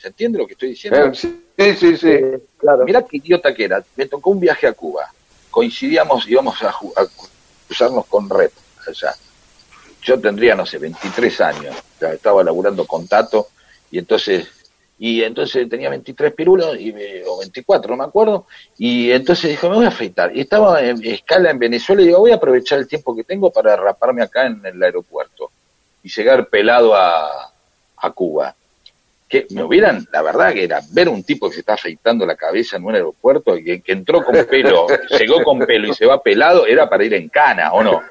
¿Se entiende lo que estoy diciendo? Eh, Sí, sí, sí. Eh, claro. Mirá qué idiota que era. Me tocó un viaje a Cuba. Coincidíamos, íbamos a, a cruzarnos con Rep allá. Yo tendría, no sé, 23 años. Ya estaba laburando con Tato y entonces y entonces tenía 23 pirulos y me- o 24, no me acuerdo. Y entonces dijo, me voy a afeitar. Y estaba en escala en Venezuela y digo, voy a aprovechar el tiempo que tengo para raparme acá en el aeropuerto y llegar pelado a, a Cuba que me hubieran, la verdad que era ver un tipo que se está afeitando la cabeza en un aeropuerto y que, que entró con pelo, llegó con pelo y se va pelado, era para ir en cana, ¿o no?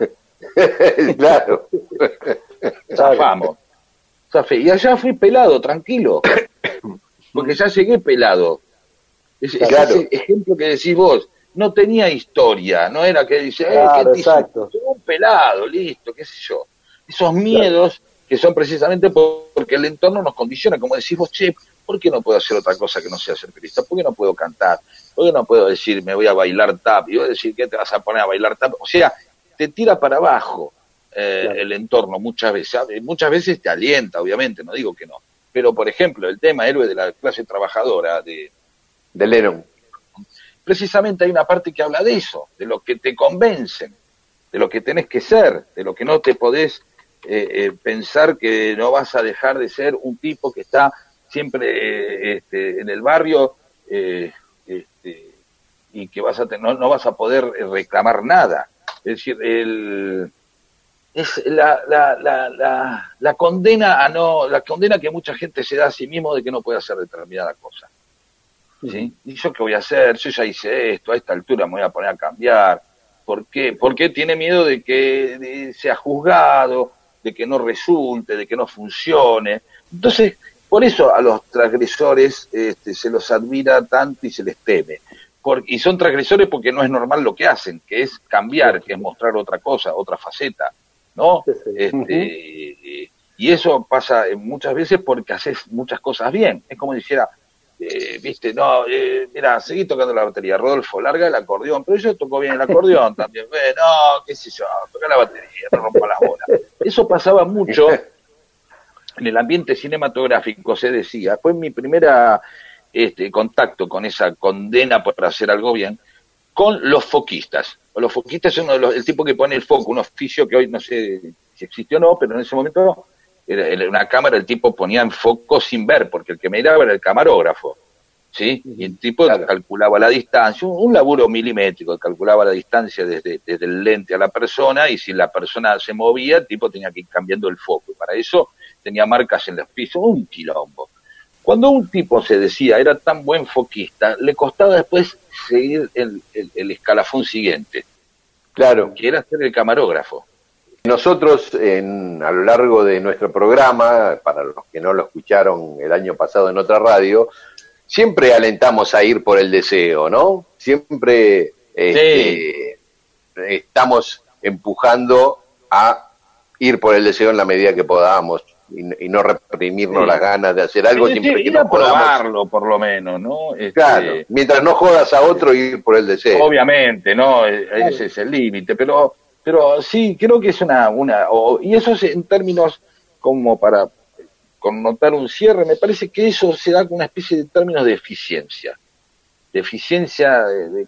claro. Zafamos. Y allá fui pelado, tranquilo. Porque ya llegué pelado. Es, es Claro. ese ejemplo que decís vos. No tenía historia, no era que dice, eh, Claro, ¿qué te exacto. Llegó un pelado, listo, qué sé yo. Esos miedos que son precisamente por- porque el entorno nos condiciona, como decís vos, che, ¿por qué no puedo hacer otra cosa que no sea ser periodista? ¿Por qué no puedo cantar? ¿Por qué no puedo decir, me voy a bailar tap? Y voy a decir, ¿qué te vas a poner a bailar tap? O sea, te tira para abajo eh, Claro. el entorno muchas veces. Muchas veces te alienta, obviamente, no digo que no. Pero, por ejemplo, el tema héroe de la clase trabajadora, de De Lennon. precisamente hay una parte que habla de eso, de lo que te convencen, de lo que tenés que ser, de lo que no te podés eh, eh, pensar que no vas a dejar de ser un tipo que está siempre eh, este, en el barrio eh, este, y que vas a no, no vas a poder reclamar nada. Es decir, el, es la, la, la, la, la condena a no, la condena que mucha gente se da a sí mismo de que no puede hacer determinada cosa. ¿sí? ¿Y yo qué voy a hacer? Yo ya hice esto, a esta altura me voy a poner a cambiar. ¿Por qué? Porque tiene miedo de que sea juzgado, de que no resulte, de que no funcione. Entonces, por eso a los transgresores este, se los admira tanto y se les teme. Por- y son transgresores porque no es normal lo que hacen, que es cambiar, que es mostrar otra cosa, otra faceta, ¿no? Sí, sí. Este, eh, y eso pasa muchas veces porque haces muchas cosas bien. Es como dijera, eh, viste, no, eh, mira, seguí tocando la batería, Rodolfo, larga el acordeón, pero yo toco bien el acordeón también, eh, no, qué sé yo, toca la batería, no rompa las bolas. Eso pasaba mucho en el ambiente cinematográfico, se decía, fue mi primera este, contacto con esa condena por hacer algo bien con los foquistas. Los foquistas son uno los, el tipo que pone el foco, un oficio que hoy no sé si existió o no, pero en ese momento era, una cámara, el tipo ponía en foco sin ver, porque el que miraba era el camarógrafo. ¿Sí? Y el tipo calculaba la distancia, un, un laburo milimétrico, calculaba la distancia desde, desde el lente a la persona y si la persona se movía, el tipo tenía que ir cambiando el foco. Y para eso tenía marcas en los pisos, un quilombo. Cuando un tipo se decía era tan buen foquista, le costaba después seguir el, el- el escalafón siguiente, Claro. que era ser el camarógrafo. Nosotros, en, a lo largo de nuestro programa, para los que no lo escucharon el año pasado en otra radio, siempre alentamos a ir por el deseo, ¿no? Siempre este, estamos empujando a ir por el deseo en la medida que podamos y, y no reprimirnos Sí. las ganas de hacer algo Sí, siempre que no podamos. probarlo, por lo menos, ¿no? Este, Claro, mientras no jodas a otro, ir por el deseo. Obviamente, ¿no? E- Ese es el límite, pero, pero sí, creo que es una, una, o- y eso es en términos como para connotar un cierre, me parece que eso se da con una especie de términos de eficiencia, de eficiencia de,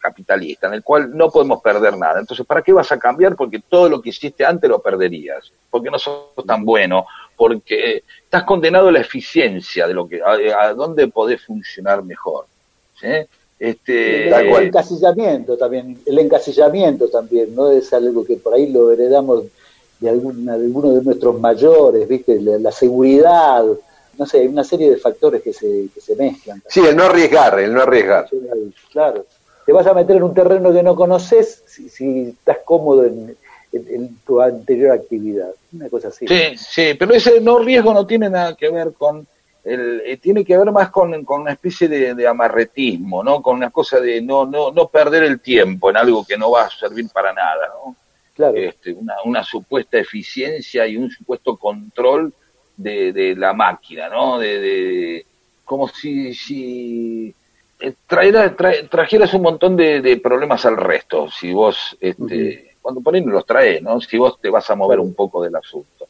capitalista, en el cual no podemos perder nada. Entonces, ¿para qué vas a cambiar? Porque todo lo que hiciste antes lo perderías, porque no sos tan bueno, porque estás condenado a la eficiencia de lo que, a, a dónde podés funcionar mejor. ¿sí? Este, el encasillamiento también, el encasillamiento también, ¿no? Es algo que por ahí lo heredamos de alguna, de alguno de nuestros mayores, ¿viste? La, la seguridad, no sé, hay una serie de factores que se, que se mezclan. Sí, el no arriesgar, el no arriesgar. Claro. Te vas a meter en un terreno que no conoces si, si estás cómodo en, en- en tu anterior actividad. Una cosa así. Sí, sí, pero ese no riesgo no tiene nada que ver con el, eh, tiene que ver más con, con una especie de, de amarretismo, ¿no? Con una cosa de no, no, no perder el tiempo en algo que no va a servir para nada, ¿no? Claro. Este, una, una supuesta eficiencia y un supuesto control de, de la máquina, ¿no? De, de- como si, si eh, traera- tra- trajeras un montón de, de problemas al resto, si vos, este, cuando no los traes, ¿no? Si vos te vas a mover un poco del asunto,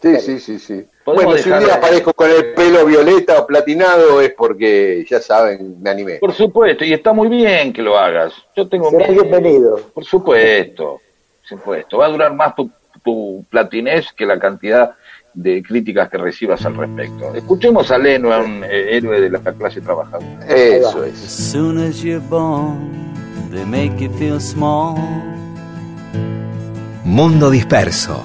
¿sí? Sí, sí, sí, Bueno, si un día aparezco con el pelo violeta o platinado es porque, ya saben, me animé. Por supuesto, y está muy bien que lo hagas. Yo tengo Será miedo. bienvenido. Por supuesto, por supuesto. Va a durar más tu, tu platinez que la cantidad de críticas que recibas al respecto. Escuchemos a Leno, a un eh, héroe de la clase trabajadora. Eso es. As soon as you're born, they make you feel small Mundo disperso.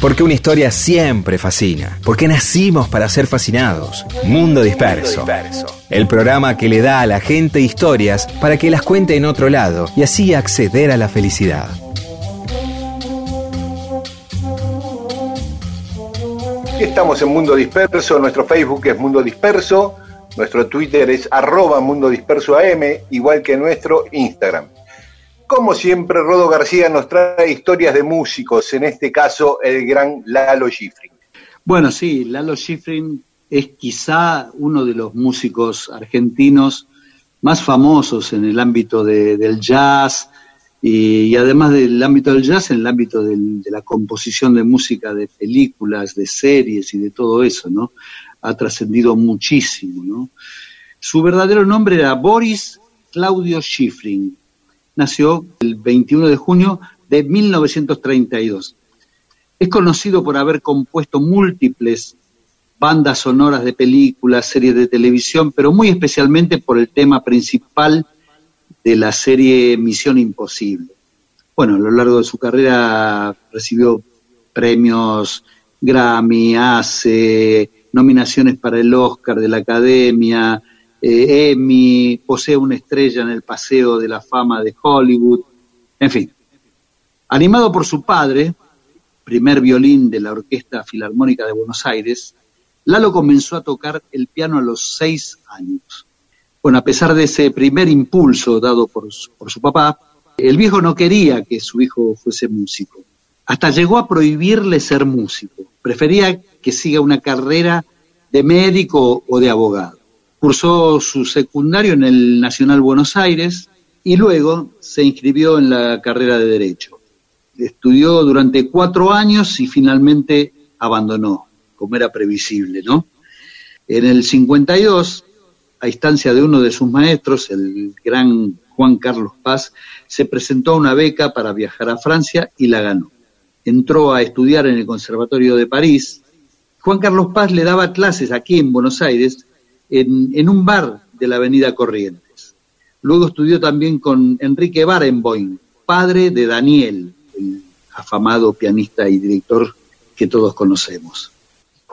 Porque una historia siempre fascina. Porque nacimos para ser fascinados. Mundo Disperso. El programa que le da a la gente historias para que las cuente en otro lado y así acceder a la felicidad. Estamos en Mundo Disperso, nuestro Facebook es Mundo Disperso, nuestro Twitter es arroba Mundo Disperso AM, igual que nuestro Instagram. Como siempre, Rodo García nos trae historias de músicos, en este caso el gran Lalo Schifrin. Bueno, sí, Lalo Schifrin es quizá uno de los músicos argentinos más famosos en el ámbito de- del jazz y, además del ámbito del jazz, en el ámbito de la composición de música de películas, de series y de todo eso, ¿no? Ha trascendido muchísimo, ¿no? Su verdadero nombre era Boris Claudio Schifrin. Nació el 21 de junio de 1932. Es conocido por haber compuesto múltiples bandas sonoras de películas, series de televisión, pero muy especialmente por el tema principal de la serie Misión Imposible. Bueno, a lo largo de su carrera recibió premios Grammy, ACE, nominaciones para el Oscar de la Academia, eh, Emmy, posee una estrella en el Paseo de la Fama de Hollywood, en fin. Animado por su padre, primer violín de la Orquesta Filarmónica de Buenos Aires, Lalo comenzó a tocar el piano a los seis años. Bueno, a pesar de ese primer impulso dado por su, por su papá, el viejo no quería que su hijo fuese músico. Hasta llegó a prohibirle ser músico. Prefería que siga una carrera de médico o de abogado. Cursó su secundario en el Nacional Buenos Aires y luego se inscribió en la carrera de Derecho. Estudió durante cuatro años y finalmente abandonó, como era previsible, ¿no? En el 52, a instancia de uno de sus maestros, el gran Juan Carlos Paz, se presentó a una beca para viajar a Francia y la ganó. Entró a estudiar en el Conservatorio de París. Juan Carlos Paz le daba clases aquí en Buenos Aires, en, un bar de la Avenida Corrientes. Luego estudió también con Enrique Barenboim, padre de Daniel, el afamado pianista y director que todos conocemos.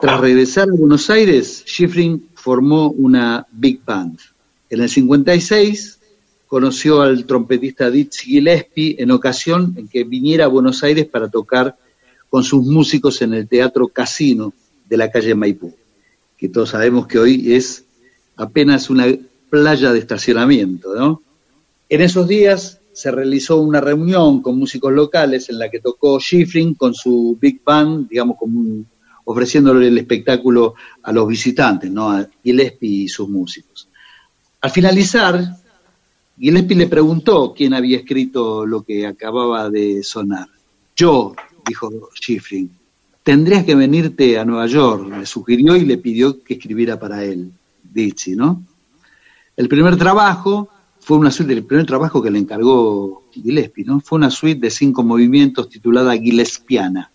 Tras regresar a Buenos Aires, Schifrin formó una big band. En el 56 conoció al trompetista Dizzy Gillespie en ocasión en que viniera a Buenos Aires para tocar con sus músicos en el Teatro Casino de la calle Maipú, que todos sabemos que hoy es apenas una playa de estacionamiento, ¿no? En esos días se realizó una reunión con músicos locales en la que tocó Schifrin con su big band, digamos, como un- ofreciéndole el espectáculo a los visitantes, ¿no? A Gillespie y sus músicos. Al finalizar, Gillespie le preguntó quién había escrito lo que acababa de sonar. Yo, dijo Schifrin, tendrías que venirte a Nueva York, le sugirió y le pidió que escribiera para él, ¿no? El primer trabajo fue una suite, el primer trabajo que le encargó Gillespie, ¿no? Fue una suite de cinco movimientos titulada Gillespiana,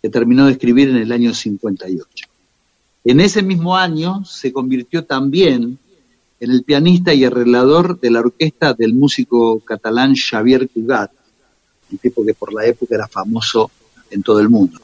que terminó de escribir en el año 58. En ese mismo año se convirtió también en el pianista y arreglador de la orquesta del músico catalán Xavier Cugat, un tipo que por la época era famoso en todo el mundo.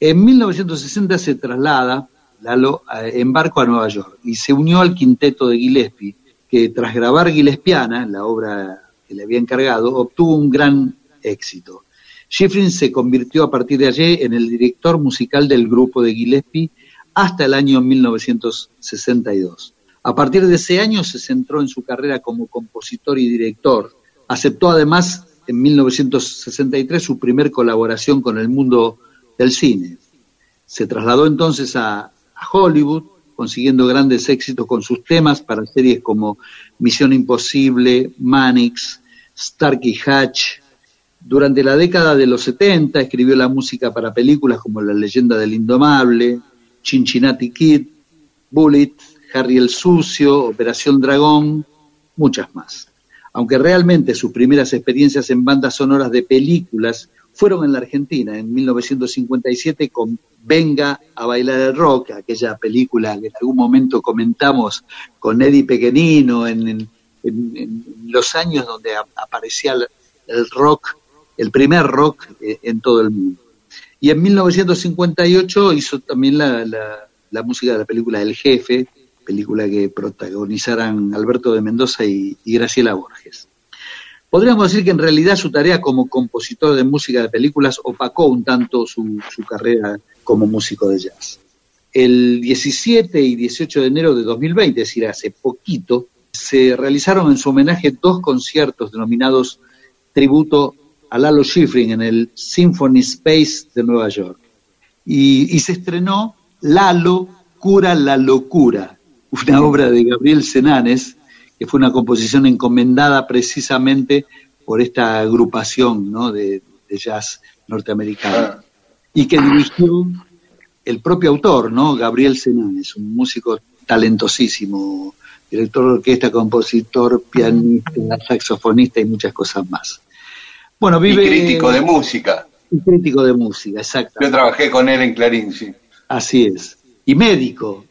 En 1960 se traslada Lalo en barco a Nueva York y se unió al quinteto de Gillespie, que tras grabar Gillespiana, la obra que le había encargado, obtuvo un gran éxito. Schifrin se convirtió a partir de allí en el director musical del grupo de Gillespie hasta el año 1962. A partir de ese año se centró en su carrera como compositor y director. Aceptó además en 1963 su primer colaboración con el mundo del cine. Se trasladó entonces a, a Hollywood, consiguiendo grandes éxitos con sus temas para series como Misión Imposible, Mannix, Starkey Hatch. Durante la década de los 70 escribió la música para películas como La leyenda del indomable, Cincinnati Kid, Bullet, Harry el Sucio, Operación Dragón, muchas más. Aunque realmente sus primeras experiencias en bandas sonoras de películas fueron en la Argentina en 1957 con Venga a bailar el rock, aquella película que en algún momento comentamos con Eddie Pequenino en, en- los años donde aparecía el, rock, el primer rock eh, en todo el mundo. Y en 1958 hizo también la, la- la música de la película El Jefe, película que protagonizaran Alberto de Mendoza y Graciela Borges. Podríamos decir que en realidad su tarea como compositor de música de películas opacó un tanto su, carrera como músico de jazz. El 17 y 18 de enero de 2020, es decir, hace poquito, se realizaron en su homenaje dos conciertos denominados Tributo a Lalo Schifrin en el Symphony Space de Nueva York. Y, y se estrenó Lalo cura la locura, una obra de Gabriel Senanes, que fue una composición encomendada precisamente por esta agrupación ¿no? de, de jazz norteamericano, y que dirigió el propio autor, ¿no? Gabriel Senanes, un músico talentosísimo, director de orquesta, compositor, pianista, saxofonista y muchas cosas más. Bueno, vive... Y crítico de música. Y crítico de música, exacto. Yo trabajé con él en Clarín, sí. Así es. Y médico.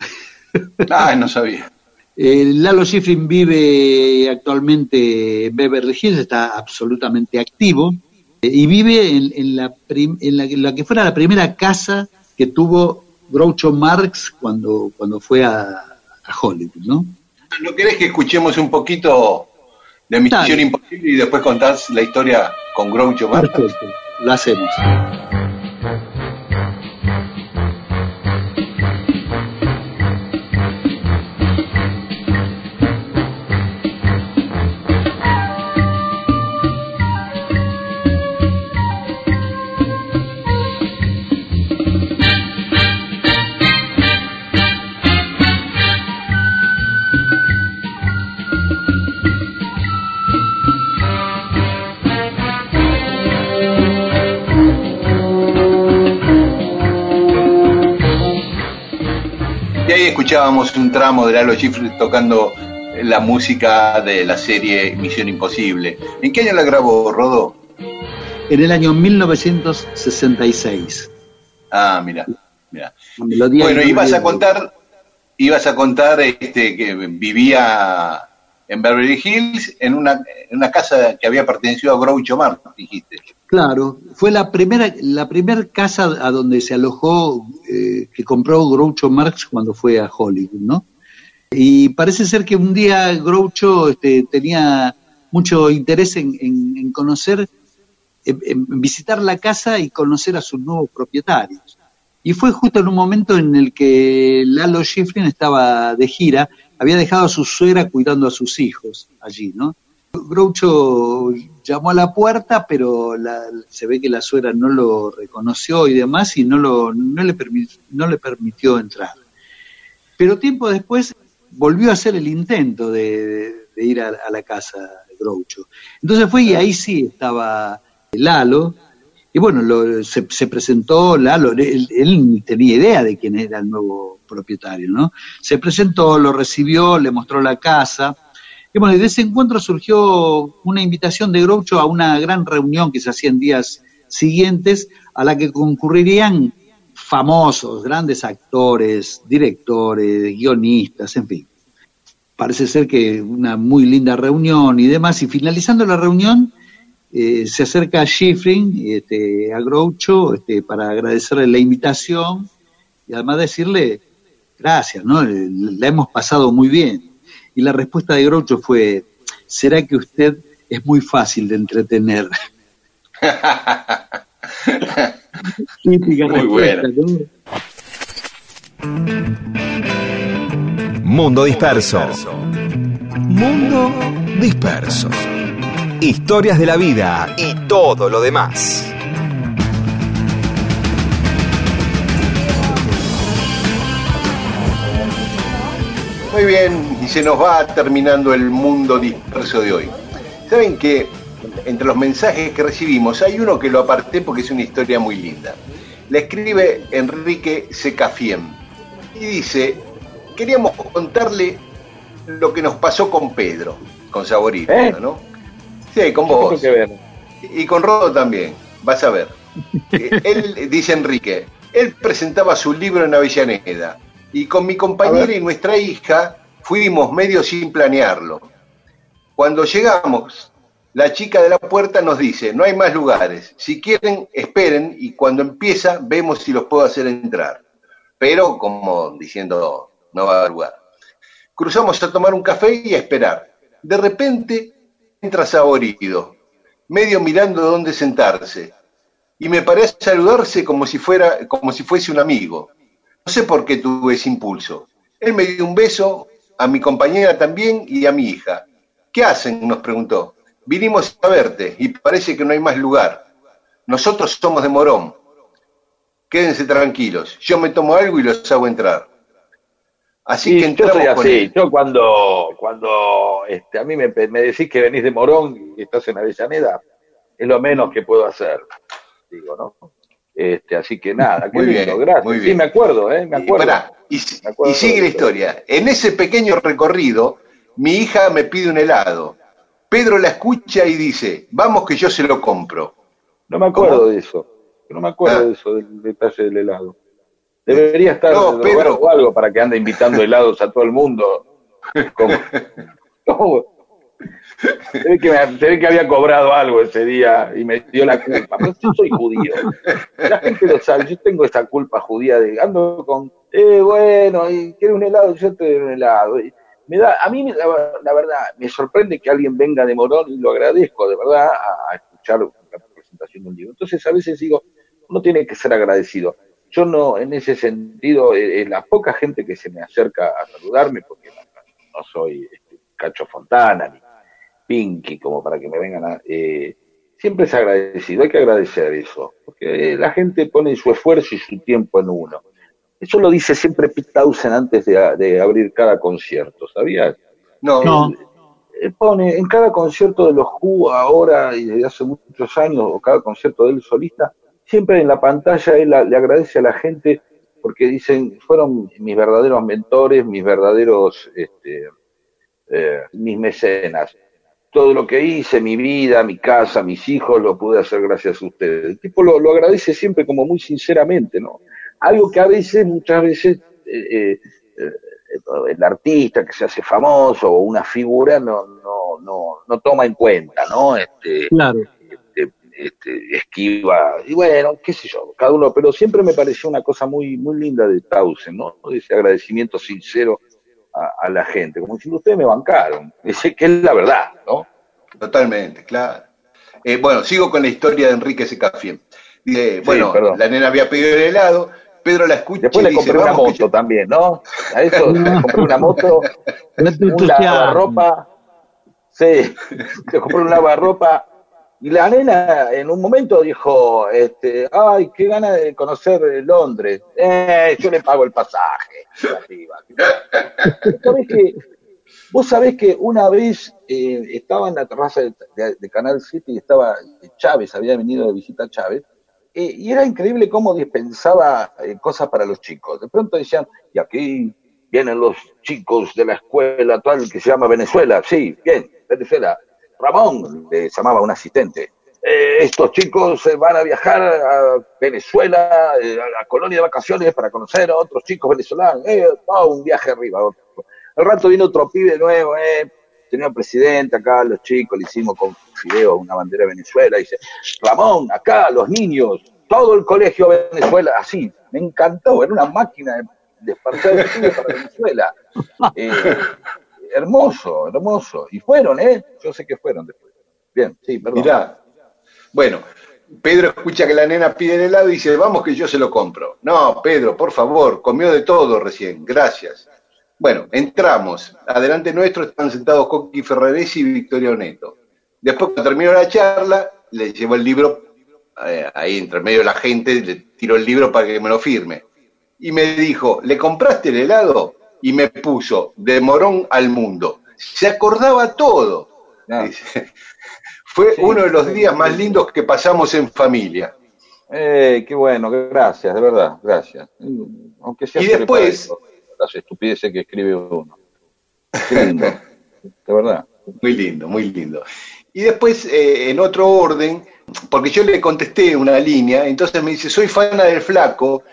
Ah, no sabía. Eh, Lalo Schifrin vive actualmente en Beverly Hills, está absolutamente activo eh, y vive en, en la prim- en la, la que fuera la primera casa que tuvo Groucho Marx cuando, cuando fue a, a Hollywood, ¿no? ¿No querés que escuchemos un poquito de Misión. Imposible y después contás la historia con Groucho Marx? Perfecto, lo hacemos. Escuchábamos un tramo de Lalo Schifrin tocando la música de la serie Misión Imposible. ¿En qué año la grabó, Rodó? En el año 1966. Ah, mira, mira. Bueno, ibas a contar, ibas a contar este, que vivía en Beverly Hills en una, en una casa que había pertenecido a Groucho Marx, dijiste. Claro, fue la primera, la primera casa a donde se alojó, eh, que compró Groucho Marx cuando fue a Hollywood, ¿no? Y parece ser que un día Groucho este, tenía mucho interés en, conocer, en, en visitar la casa y conocer a sus nuevos propietarios. Y fue justo en un momento en el que Lalo Schifrin estaba de gira, había dejado a su suegra cuidando a sus hijos allí, ¿no? Groucho llamó a la puerta, pero la- se ve que la suegra no lo reconoció y demás y no, lo, no, le, permi- no le permitió entrar. Pero tiempo después volvió a hacer el intento de, ir a, la casa de Groucho. Entonces fue y ahí sí estaba Lalo, y bueno, lo- se, se presentó Lalo, él, él tenía idea de quién era el nuevo propietario, ¿no? Se presentó, lo recibió, le mostró la casa, y bueno, de ese encuentro surgió una invitación de Groucho a una gran reunión que se hacía en días siguientes, a la que concurrirían famosos, grandes actores, directores, guionistas, en fin. Parece ser que una muy linda reunión y demás, y finalizando la reunión, eh, se acerca a Schifrin, este, a Groucho, este, para agradecerle la invitación y además decirle gracias, ¿no? La hemos pasado muy bien. Y la respuesta de Groucho fue, ¿será que usted es muy fácil de entretener? Típica Muy respuesta, buena. ¿no? Mundo disperso. Mundo disperso. Historias de la vida y todo lo demás. Muy bien, y se nos va terminando el mundo disperso de hoy. Saben que entre los mensajes que recibimos hay uno que lo aparté porque es una historia muy linda. La escribe Enrique Secafiem y dice, queríamos contarle lo que nos pasó con Pedro, con Saborito, ¿Eh? ¿no? Sí, con Yo vos. que ver. Y con Rodo también. vas a ver. Eh, Él, dice Enrique, él presentaba su libro en Avellaneda y con mi compañera y nuestra hija fuimos medio sin planearlo. Cuando llegamos, la chica de la puerta nos dice, no hay más lugares, si quieren, esperen y cuando empieza vemos si los puedo hacer entrar. Pero como diciendo, no va a haber lugar. Cruzamos a tomar un café y a esperar. De repente entra Saborido, medio mirando dónde sentarse, y me parece saludarse como si, fuera, como si fuese un amigo. No sé por qué tuve ese impulso. Él me dio un beso, a mi compañera también y a mi hija. ¿Qué hacen? nos preguntó. Vinimos a verte y parece que no hay más lugar. Nosotros somos de Morón. Quédense tranquilos. Yo me tomo algo y los hago entrar. Así Sí, que yo entramos con él. Yo cuando, cuando este, a mí me, me decís que venís de Morón y estás en Avellaneda, es lo menos que puedo hacer. Digo, ¿no? Este, así que nada, qué Muy lindo, bien, gracias. muy Sí, bien. me acuerdo, ¿eh? Me Y, acuerdo. pará, y, Me acuerdo y sigue la historia. En ese pequeño recorrido, mi hija me pide un helado. Pedro la escucha y dice, vamos que yo se lo compro. No me acuerdo ¿Cómo? de eso. No me acuerdo Ah. de eso, del detalle del helado. Debería estar No, Pedro. o algo para que ande invitando helados a todo el mundo. Como- como- Se ve, que me- se que había cobrado algo ese día y me dio la culpa. Pero yo soy judío. La gente lo sabe. Yo tengo esa culpa judía de ando con, eh, bueno, y quiero un helado, yo te doy un helado. Me da, a mí, la, la verdad, me sorprende que alguien venga de Morón y lo agradezco, de verdad, a, a escuchar la presentación de un libro. Entonces, a veces digo, uno tiene que ser agradecido. Yo no, en ese sentido, eh, eh, la poca gente que se me acerca a saludarme, porque no, no soy este, Cacho Fontana ni Pinky, como para que me vengan a... eh, siempre es agradecido, hay que agradecer eso, porque eh, la gente pone su esfuerzo y su tiempo en uno. Eso lo dice siempre Pete Townsend antes de, de abrir cada concierto, ¿sabías? No, No. Él pone en cada concierto de los Who ahora y desde hace muchos años, o cada concierto de él solista, siempre en la pantalla él le agradece a la gente porque dicen, fueron mis verdaderos mentores, mis verdaderos, este, eh, mis mecenas. Todo lo que hice, mi vida, mi casa, mis hijos, lo pude hacer gracias a ustedes. El tipo lo, lo agradece siempre como muy sinceramente, ¿no? Algo que a veces, muchas veces, eh, eh, eh, el artista que se hace famoso o una figura no, no, no, no toma en cuenta, ¿no? Este, Claro. este, este, esquiva, y bueno, qué sé yo, cada uno, pero siempre me pareció una cosa muy, muy linda de Tausen, ¿no? Ese agradecimiento sincero a, a la gente, como diciendo, ustedes me bancaron, dice que es la verdad, ¿no? totalmente, claro. Eh, bueno, sigo con la historia de Enrique Secafien. Dice, bueno, perdón. la nena había pedido el helado, Pedro la escucha Después y le dice, compré una moto también, ¿no? A eso le compré una moto, No un lavarropa, sí, le compré un lavarropa, y la nena en un momento dijo, este, ay, qué gana de conocer eh, Londres, eh, yo le pago el pasaje. ¿Sabés que, vos sabés que una vez eh, estaba en la terraza de, Canal 7 y estaba Chávez, había venido de visita a Chávez, eh, y era increíble cómo dispensaba eh, cosas para los chicos. De pronto decían, y aquí vienen los chicos de la escuela tal que se llama Venezuela. Sí, bien, Venezuela. Ramón, le llamaba un asistente. "Eh, estos chicos eh, van a viajar a Venezuela, eh, a la colonia de vacaciones para conocer a otros chicos venezolanos. Eh, todo un viaje arriba. otro. Al rato vino otro pibe nuevo, tenía un presidente acá, los chicos, le hicimos con Fideo una bandera de Venezuela, dice, Ramón, acá, los niños, todo el colegio de Venezuela, así, me encantó, era una máquina de, de para Venezuela. Hermoso, hermoso. Y fueron, ¿eh? Yo sé que fueron después. Bien, sí, perdón. Mirá. Bueno, Pedro escucha que la nena pide el helado y dice, vamos que yo se lo compro. No, Pedro, por favor, comió de todo recién, gracias. Bueno, entramos. Adelante nuestro están sentados Coqui Ferraresi y Victorio Neto. Después, cuando terminó la charla, le llevó el libro, eh, ahí entre medio de la gente, le tiró el libro para que me lo firme. Y me dijo, ¿le compraste el helado? Y me puso, de Morón al mundo. Se acordaba todo. Ah. Fue uno de los días más lindos que pasamos en familia. Eh, qué bueno, gracias, de verdad, gracias. Aunque sea Y después- las estupideces que escribe uno. Qué lindo, de verdad. Muy lindo, muy lindo. Y después, eh, en otro orden, porque yo le contesté una línea, entonces me dice, soy fana del flaco,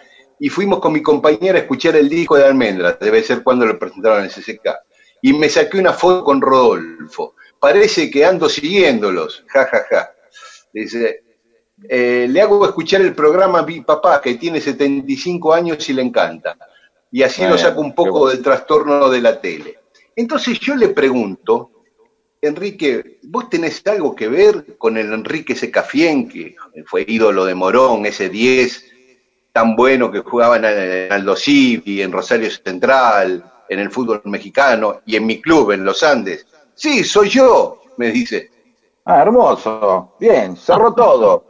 y fuimos con mi compañera a escuchar el disco de Almendra, debe ser cuando lo presentaron en el CCK, y me saqué una foto con Rodolfo. Parece que ando siguiéndolos, ja, ja, ja. Dice, eh, le hago escuchar el programa a mi papá, que tiene 75 años y le encanta. Y así lo saco un poco bueno. del trastorno de la tele. Entonces yo le pregunto, Enrique, ¿vos tenés algo que ver con el Enrique Secafien, que fue ídolo de Morón, ese 10 tan bueno que jugaba en, en Aldo Civi, en Rosario Central, en el fútbol mexicano y en mi club, en los Andes? Sí, soy yo, me dice. Ah, hermoso. Bien, cerró todo.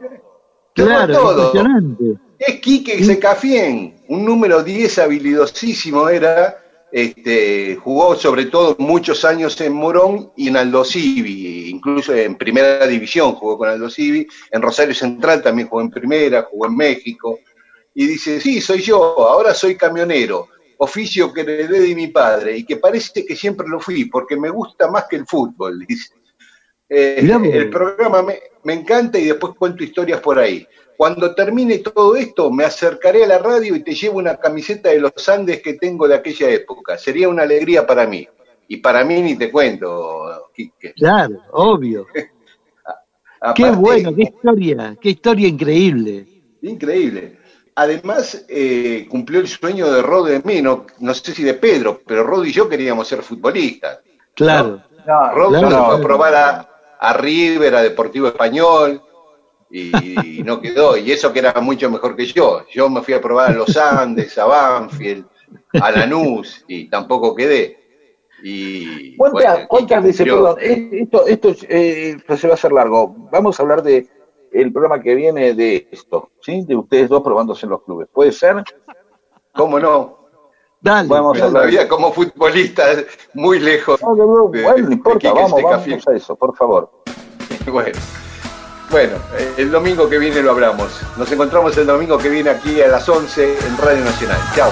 Claro, todo. impresionante. Es Quique Secafien, un número 10 habilidosísimo era, este, jugó sobre todo muchos años en Morón y en Aldo Civi, incluso en primera división jugó con Aldo Civi, en Rosario Central también jugó en primera, jugó en México, y dice, sí, soy yo, ahora soy camionero, oficio que heredé de mi padre, y que parece que siempre lo fui, porque me gusta más que el fútbol, dice. Eh, el programa me, me encanta y después cuento historias por ahí. Cuando termine todo esto, me acercaré a la radio y te llevo una camiseta de los Andes que tengo de aquella época. Sería una alegría para mí. Y para mí ni te cuento, Quique. Claro, obvio. Qué bueno, qué historia, qué historia increíble. Increíble. Además, eh, cumplió el sueño de Rod de mí, no, no sé si de Pedro, pero Rod y yo queríamos ser futbolistas. Claro. No, Rod Claro. se fue a probar a, a River, a Deportivo Español, y, y no quedó. Y eso que era mucho mejor que yo. Yo me fui a probar a los Andes, a Banfield, a Lanús, y tampoco quedé. Y, ¿Cuántas, bueno, cuántas Quique veces, perdón, esto, esto eh, se va a hacer largo. Vamos a hablar de el programa que viene de esto, ¿sí? De ustedes dos probándose en los clubes. ¿Puede ser? ¿Cómo no? Dale. Vamos a hablar. todavía como futbolista muy lejos. No, no, de- bueno, no importa, vamos, vamos a eso, por favor. Bueno, bueno, eh, el domingo que viene lo hablamos. Nos encontramos el domingo que viene aquí a las 11 en Radio Nacional. Chao.